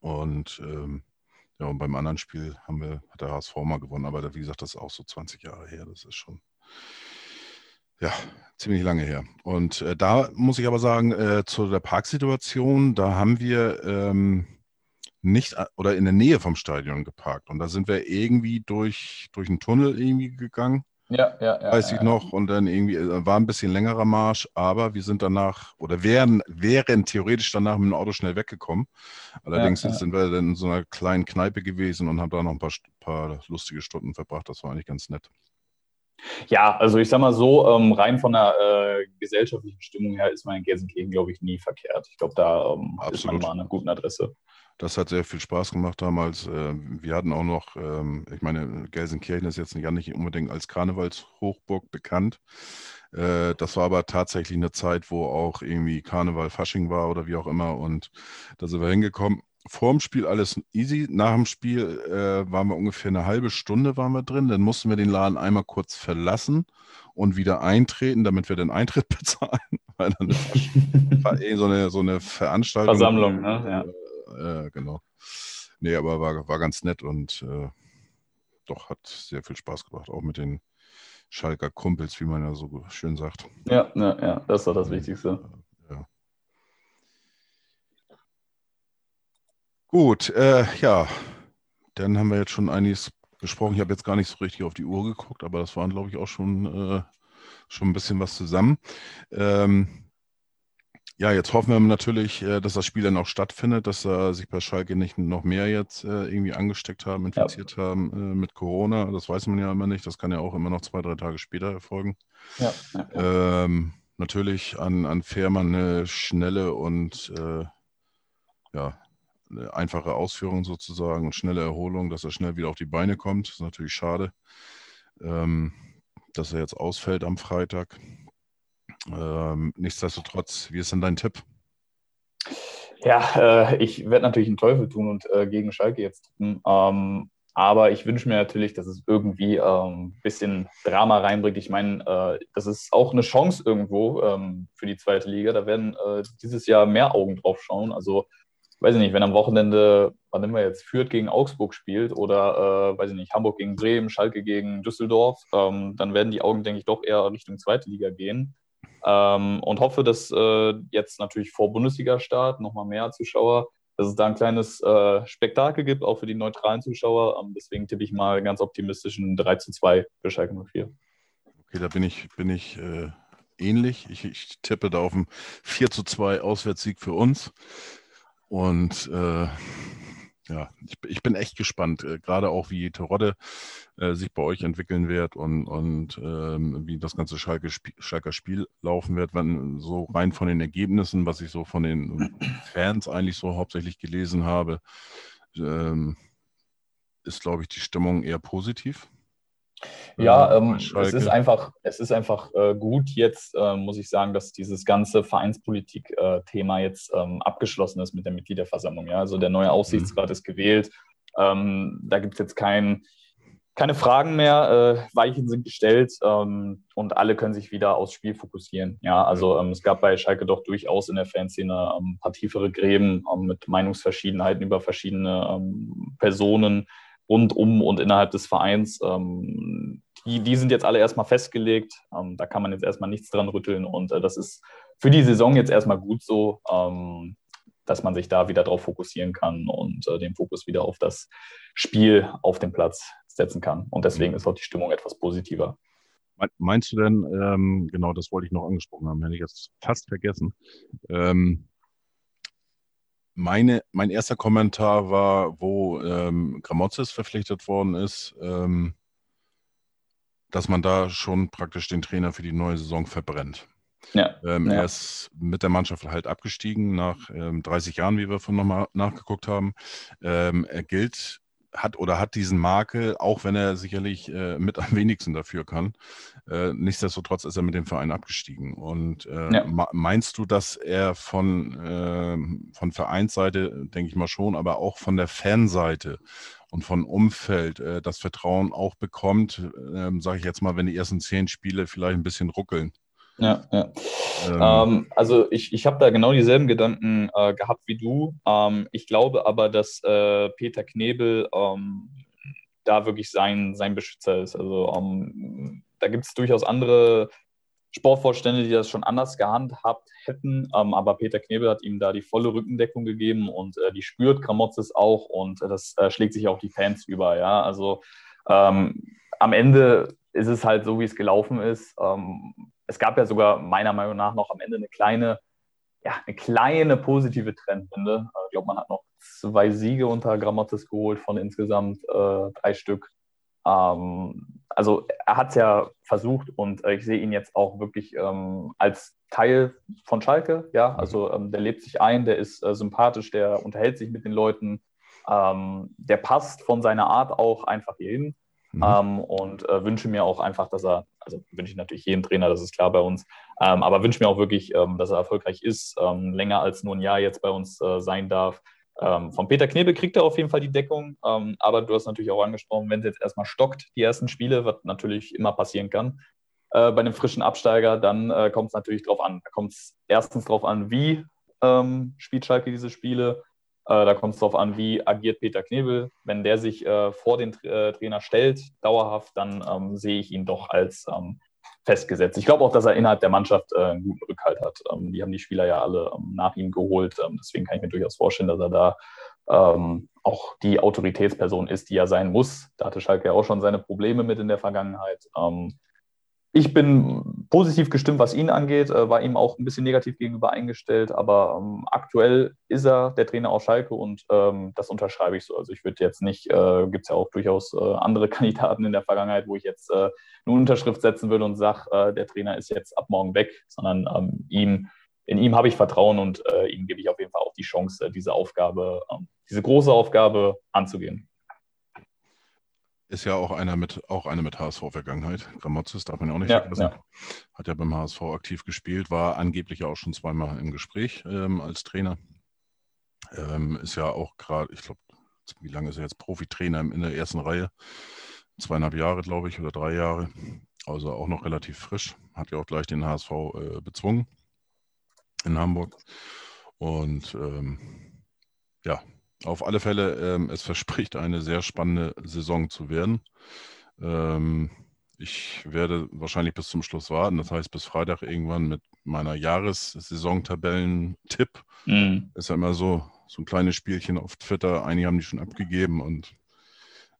Und ähm, ja, und beim anderen Spiel haben wir, hat der HSV mal gewonnen, aber wie gesagt, das ist auch so 20 Jahre her. Das ist schon ja, ziemlich lange her. Und äh, da muss ich aber sagen, äh, zu der Parksituation, da haben wir ähm, nicht oder in der Nähe vom Stadion geparkt. Und da sind wir irgendwie durch, durch einen Tunnel irgendwie gegangen. Ja, ja, ja. Weiß ich noch. Und dann irgendwie, äh, war ein bisschen längerer Marsch, aber wir sind danach oder wären, wären theoretisch danach mit dem Auto schnell weggekommen. Allerdings sind wir dann in so einer kleinen Kneipe gewesen und haben da noch ein paar, paar lustige Stunden verbracht. Das war eigentlich ganz nett. Ja, also ich sag mal so, ähm, rein von der äh, gesellschaftlichen Stimmung her ist man in Gelsenkirchen, glaube ich, nie verkehrt. Ich glaube, da ähm, ist man mal an einer guten Adresse. Das hat sehr viel Spaß gemacht damals. Äh, wir hatten auch noch, ähm, ich meine, Gelsenkirchen ist jetzt ja nicht unbedingt als Karnevalshochburg bekannt. Äh, das war aber tatsächlich eine Zeit, wo auch irgendwie Karneval, Fasching war oder wie auch immer. Und da sind wir hingekommen vor dem Spiel alles easy. Nach dem Spiel äh, waren wir ungefähr eine halbe Stunde waren wir drin. Dann mussten wir den Laden einmal kurz verlassen und wieder eintreten, damit wir den Eintritt bezahlen. Weil dann war eh so eine, so eine Veranstaltung. Versammlung, ne? Ja. Äh, genau. Nee, aber war, war ganz nett und äh, doch hat sehr viel Spaß gemacht, auch mit den Schalker Kumpels, wie man ja so schön sagt. Ja, ja, ja, das ist doch das Wichtigste. Gut, äh, ja, dann haben wir jetzt schon einiges gesprochen. Ich habe jetzt gar nicht so richtig auf die Uhr geguckt, aber das waren, glaube ich, auch schon, äh, schon ein bisschen was zusammen. Ähm, ja, jetzt hoffen wir natürlich, äh, dass das Spiel dann auch stattfindet, dass äh, sich bei Schalke nicht noch mehr jetzt äh, irgendwie angesteckt haben, infiziert ja. haben äh, mit Corona. Das weiß man ja immer nicht. Das kann ja auch immer noch zwei, drei Tage später erfolgen. Ja, ja, ähm, natürlich an, an Fährmann eine schnelle und äh, ja, eine einfache Ausführung sozusagen und schnelle Erholung, dass er schnell wieder auf die Beine kommt. Das ist natürlich schade. Ähm, dass er jetzt ausfällt am Freitag. Ähm, nichtsdestotrotz, wie ist denn dein Tipp? Ja, äh, ich werde natürlich einen Teufel tun und äh, gegen Schalke jetzt tippen. Ähm, aber ich wünsche mir natürlich, dass es irgendwie ein ähm, bisschen Drama reinbringt. Ich meine, äh, das ist auch eine Chance irgendwo ähm, für die zweite Liga. Da werden äh, dieses Jahr mehr Augen drauf schauen. Also, weiß ich nicht, wenn am Wochenende, wann immer jetzt Fürth gegen Augsburg spielt oder, äh, weiß ich nicht, Hamburg gegen Bremen, Schalke gegen Düsseldorf, ähm, dann werden die Augen, denke ich, doch eher Richtung zweite Liga gehen. Ähm, und hoffe, dass äh, jetzt natürlich vor Bundesliga-Start nochmal mehr Zuschauer, dass es da ein kleines äh, Spektakel gibt, auch für die neutralen Zuschauer. Ähm, deswegen tippe ich mal ganz optimistisch ein 3 zu 2 für Schalke 04. Okay, da bin ich, bin ich äh, ähnlich. Ich, ich, tippe da auf einen 4 zu 2 Auswärtssieg für uns. Und äh, ja, ich, ich, bin echt gespannt, äh, gerade auch wie Terodde äh, sich bei euch entwickeln wird und, und ähm, wie das ganze Schalke Spiel, Schalker Spiel laufen wird, wenn so rein von den Ergebnissen, was ich so von den Fans eigentlich so hauptsächlich gelesen habe, ähm, ist, glaube ich, die Stimmung eher positiv. Ja, ähm, es ist einfach, es ist einfach äh, gut jetzt, äh, muss ich sagen, dass dieses ganze Vereinspolitik-Thema äh, jetzt ähm, abgeschlossen ist mit der Mitgliederversammlung. Ja? Also der neue mhm. Aufsichtsrat mhm. ist gewählt. Ähm, da gibt es jetzt kein, keine Fragen mehr, äh, Weichen sind gestellt ähm, und alle können sich wieder aufs Spiel fokussieren. Ja, also ähm, es gab bei Schalke doch durchaus in der Fanszene ähm, ein paar tiefere Gräben mit Meinungsverschiedenheiten über verschiedene Personen rund um und innerhalb des Vereins. Ähm, die, die sind jetzt alle erstmal festgelegt. Ähm, da kann man jetzt erstmal nichts dran rütteln. Und äh, das ist für die Saison jetzt erstmal gut so, ähm, dass man sich da wieder drauf fokussieren kann und äh, den Fokus wieder auf das Spiel auf dem Platz setzen kann. Und deswegen mhm. ist auch die Stimmung etwas positiver. Meinst du denn, ähm, genau das wollte ich noch angesprochen haben, hätte ich jetzt fast vergessen. Meine, mein erster Kommentar war, wo ähm, Gramozis verpflichtet worden ist, ähm, dass man da schon praktisch den Trainer für die neue Saison verbrennt. Ja, ähm, ja. Er ist mit der Mannschaft halt abgestiegen nach ähm, 30 Jahren, wie wir von nochmal nachgeguckt haben. Ähm, er gilt hat oder hat diesen Makel, auch wenn er sicherlich äh, mit am wenigsten dafür kann. Äh, nichtsdestotrotz ist er mit dem Verein abgestiegen. Und äh, ja. meinst du, dass er von, ähm, von Vereinsseite, denke ich mal schon, aber auch von der Fanseite und von Umfeld äh, das Vertrauen auch bekommt, ähm, sage ich jetzt mal, wenn die ersten zehn Spiele vielleicht ein bisschen ruckeln? Ja, ja. Ähm, ähm, also ich, ich habe da genau dieselben Gedanken äh, gehabt wie du. Ähm, ich glaube aber, dass äh, Peter Knebel ähm, da wirklich sein, sein Beschützer ist. Also ähm, da gibt es durchaus andere Sportvorstände, die das schon anders gehandhabt hätten. Ähm, aber Peter Knebel hat ihm da die volle Rückendeckung gegeben und äh, die spürt Kramotzes auch und das äh, schlägt sich auch die Fans über. Ja, also am Ende ist es halt so, wie es gelaufen ist. Ähm, es gab ja sogar meiner Meinung nach noch am Ende eine kleine, ja, eine kleine positive Trendwende. Ich glaube, man hat noch zwei Siege unter Grammatis geholt von insgesamt äh, drei Stück. Ähm, also er hat es ja versucht und äh, ich sehe ihn jetzt auch wirklich ähm, als Teil von Schalke. Ja, also ähm, der lebt sich ein, der ist äh, sympathisch, der unterhält sich mit den Leuten, ähm, der passt von seiner Art auch einfach hier hin. Mhm. Ähm, und äh, wünsche mir auch einfach, dass er, also wünsche ich natürlich jedem Trainer, das ist klar bei uns, ähm, aber wünsche mir auch wirklich, ähm, dass er erfolgreich ist, ähm, länger als nur ein Jahr jetzt bei uns äh, sein darf. Ähm, von Peter Knebel kriegt er auf jeden Fall die Deckung, ähm, aber du hast natürlich auch angesprochen, wenn es jetzt erstmal stockt, die ersten Spiele, was natürlich immer passieren kann, äh, bei einem frischen Absteiger, dann äh, kommt es natürlich drauf an. Da kommt es erstens drauf an, wie spielt Schalke diese Spiele, da kommt es darauf an, wie agiert Peter Knebel. Wenn der sich äh, vor den äh, Trainer stellt, dauerhaft, dann ähm, sehe ich ihn doch als ähm, festgesetzt. Ich glaube auch, dass er innerhalb der Mannschaft äh, einen guten Rückhalt hat. Ähm, die haben die Spieler ja alle ähm, nach ihm geholt. Ähm, deswegen kann ich mir durchaus vorstellen, dass er da ähm, auch die Autoritätsperson ist, die er sein muss. Da hatte Schalke ja auch schon seine Probleme mit in der Vergangenheit. Ich bin positiv gestimmt, was ihn angeht, äh, war ihm auch ein bisschen negativ gegenüber eingestellt, aber ähm, aktuell ist er der Trainer aus Schalke und ähm, das unterschreibe ich so. Also ich würde jetzt nicht, äh, gibt es ja auch durchaus äh, andere Kandidaten in der Vergangenheit, wo ich jetzt äh, eine Unterschrift setzen würde und sage, äh, der Trainer ist jetzt ab morgen weg, sondern ähm, ihm, in ihm habe ich Vertrauen und äh, ihm gebe ich auf jeden Fall auch die Chance, diese Aufgabe, ähm, diese große Aufgabe anzugehen. Ist ja auch einer mit, auch eine mit HSV-Vergangenheit. Gramozis darf man ja auch nicht ja, vergessen. Ja. Hat ja beim HSV aktiv gespielt, war angeblich auch schon zweimal im Gespräch ähm, als Trainer. Ähm, ist ja auch gerade, ich glaube, wie lange ist er jetzt Profitrainer in der ersten Reihe? Zweieinhalb Jahre, glaube ich, oder drei Jahre. Also auch noch relativ frisch. Hat ja auch gleich den HSV äh, bezwungen in Hamburg. Und ähm, ja, auf alle Fälle, ähm, es verspricht eine sehr spannende Saison zu werden. Ähm, ich werde wahrscheinlich bis zum Schluss warten, das heißt bis Freitag irgendwann mit meiner Jahressaisontabellen-Tipp. Mhm. Ist ja immer so, so ein kleines Spielchen auf Twitter. Einige haben die schon abgegeben und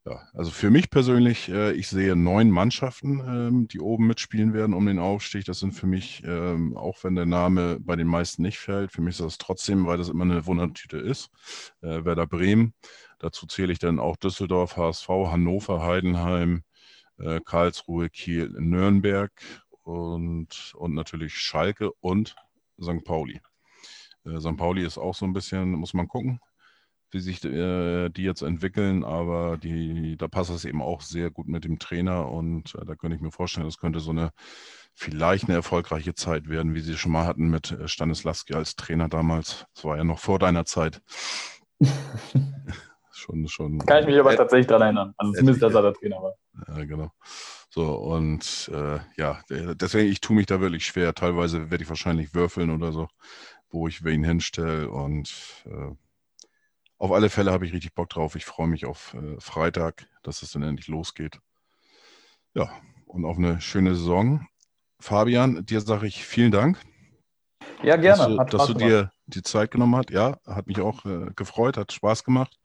ja, also für mich persönlich, äh, ich sehe neun Mannschaften, ähm, die oben mitspielen werden um den Aufstieg. Das sind für mich, ähm, auch wenn der Name bei den meisten nicht fällt, für mich ist das trotzdem, weil das immer eine Wundertüte ist. Äh, Werder Bremen, dazu zähle ich dann auch Düsseldorf, HSV, Hannover, Heidenheim, äh, Karlsruhe, Kiel, Nürnberg und, und natürlich Schalke und St. Pauli. Äh, St. Pauli ist auch so ein bisschen, muss man gucken wie sich äh, die jetzt entwickeln, aber die, da passt es eben auch sehr gut mit dem Trainer und äh, da könnte ich mir vorstellen, das könnte so eine vielleicht eine erfolgreiche Zeit werden, wie sie schon mal hatten mit äh, Stanislawski als Trainer damals. Das war ja noch vor deiner Zeit. schon, schon. Kann ich mich aber tatsächlich daran erinnern. Also zumindest, dass er der Trainer war. Ja, genau. So, und äh, ja, deswegen, ich tue mich da wirklich schwer. Teilweise werde ich wahrscheinlich würfeln oder so, wo ich wen hinstelle und äh, auf alle Fälle habe ich richtig Bock drauf. Ich freue mich auf äh, Freitag, dass es dann endlich losgeht. Ja, und auf eine schöne Saison. Fabian, dir sage ich vielen Dank. Ja, gerne. Dass du, dass du dir die Zeit genommen hast. Ja, hat mich auch äh, gefreut, hat Spaß gemacht.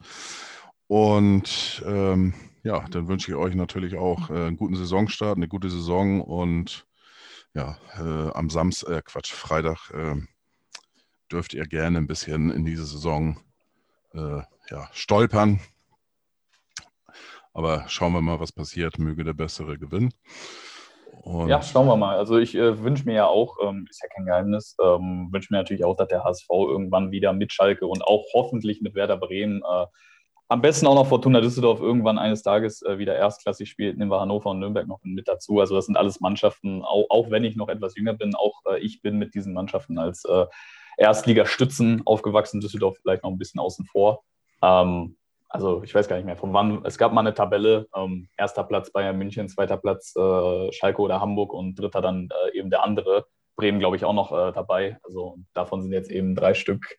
Und ähm, ja, dann wünsche ich euch natürlich auch äh, einen guten Saisonstart, eine gute Saison und ja, äh, am Samstag, äh, Quatsch, Freitag äh, dürft ihr gerne ein bisschen in diese Saison äh, ja, stolpern. Aber schauen wir mal, was passiert. Möge der Bessere gewinnen. Und ja, schauen wir mal. Also ich äh, wünsche mir ja auch, ähm, ist ja kein Geheimnis, ähm, wünsche mir natürlich auch, dass der HSV irgendwann wieder mit Schalke und auch hoffentlich mit Werder Bremen, äh, am besten auch noch Fortuna Düsseldorf irgendwann eines Tages äh, wieder erstklassig spielt. Nehmen wir Hannover und Nürnberg noch mit dazu. Also das sind alles Mannschaften, auch, auch wenn ich noch etwas jünger bin, auch äh, ich bin mit diesen Mannschaften als äh, Erstligastützen aufgewachsen, Düsseldorf vielleicht noch ein bisschen außen vor. Ähm, also ich weiß gar nicht mehr, von wann, es gab mal eine Tabelle, ähm, erster Platz Bayern München, zweiter Platz äh, Schalke oder Hamburg und dritter dann äh, eben der andere. Bremen, glaube ich, auch noch äh, dabei. Also davon sind jetzt eben drei Stück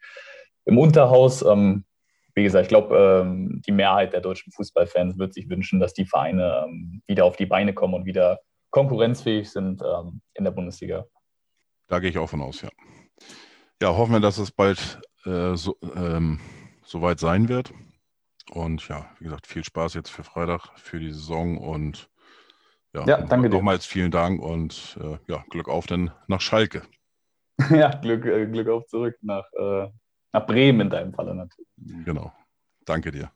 im Unterhaus. Ähm, wie gesagt, ich glaube, ähm, die Mehrheit der deutschen Fußballfans wird sich wünschen, dass die Vereine ähm, wieder auf die Beine kommen und wieder konkurrenzfähig sind ähm, in der Bundesliga. Da gehe ich auch von aus, ja ja, hoffen wir, dass es bald äh, so, ähm, soweit sein wird. Und ja, wie gesagt, viel Spaß jetzt für Freitag, für die Saison und ja, ja danke nochmals vielen Dank und äh, ja, Glück auf denn nach Schalke. ja, Glück, äh, Glück auf zurück nach, äh, nach Bremen in deinem Falle natürlich. Genau. Danke dir.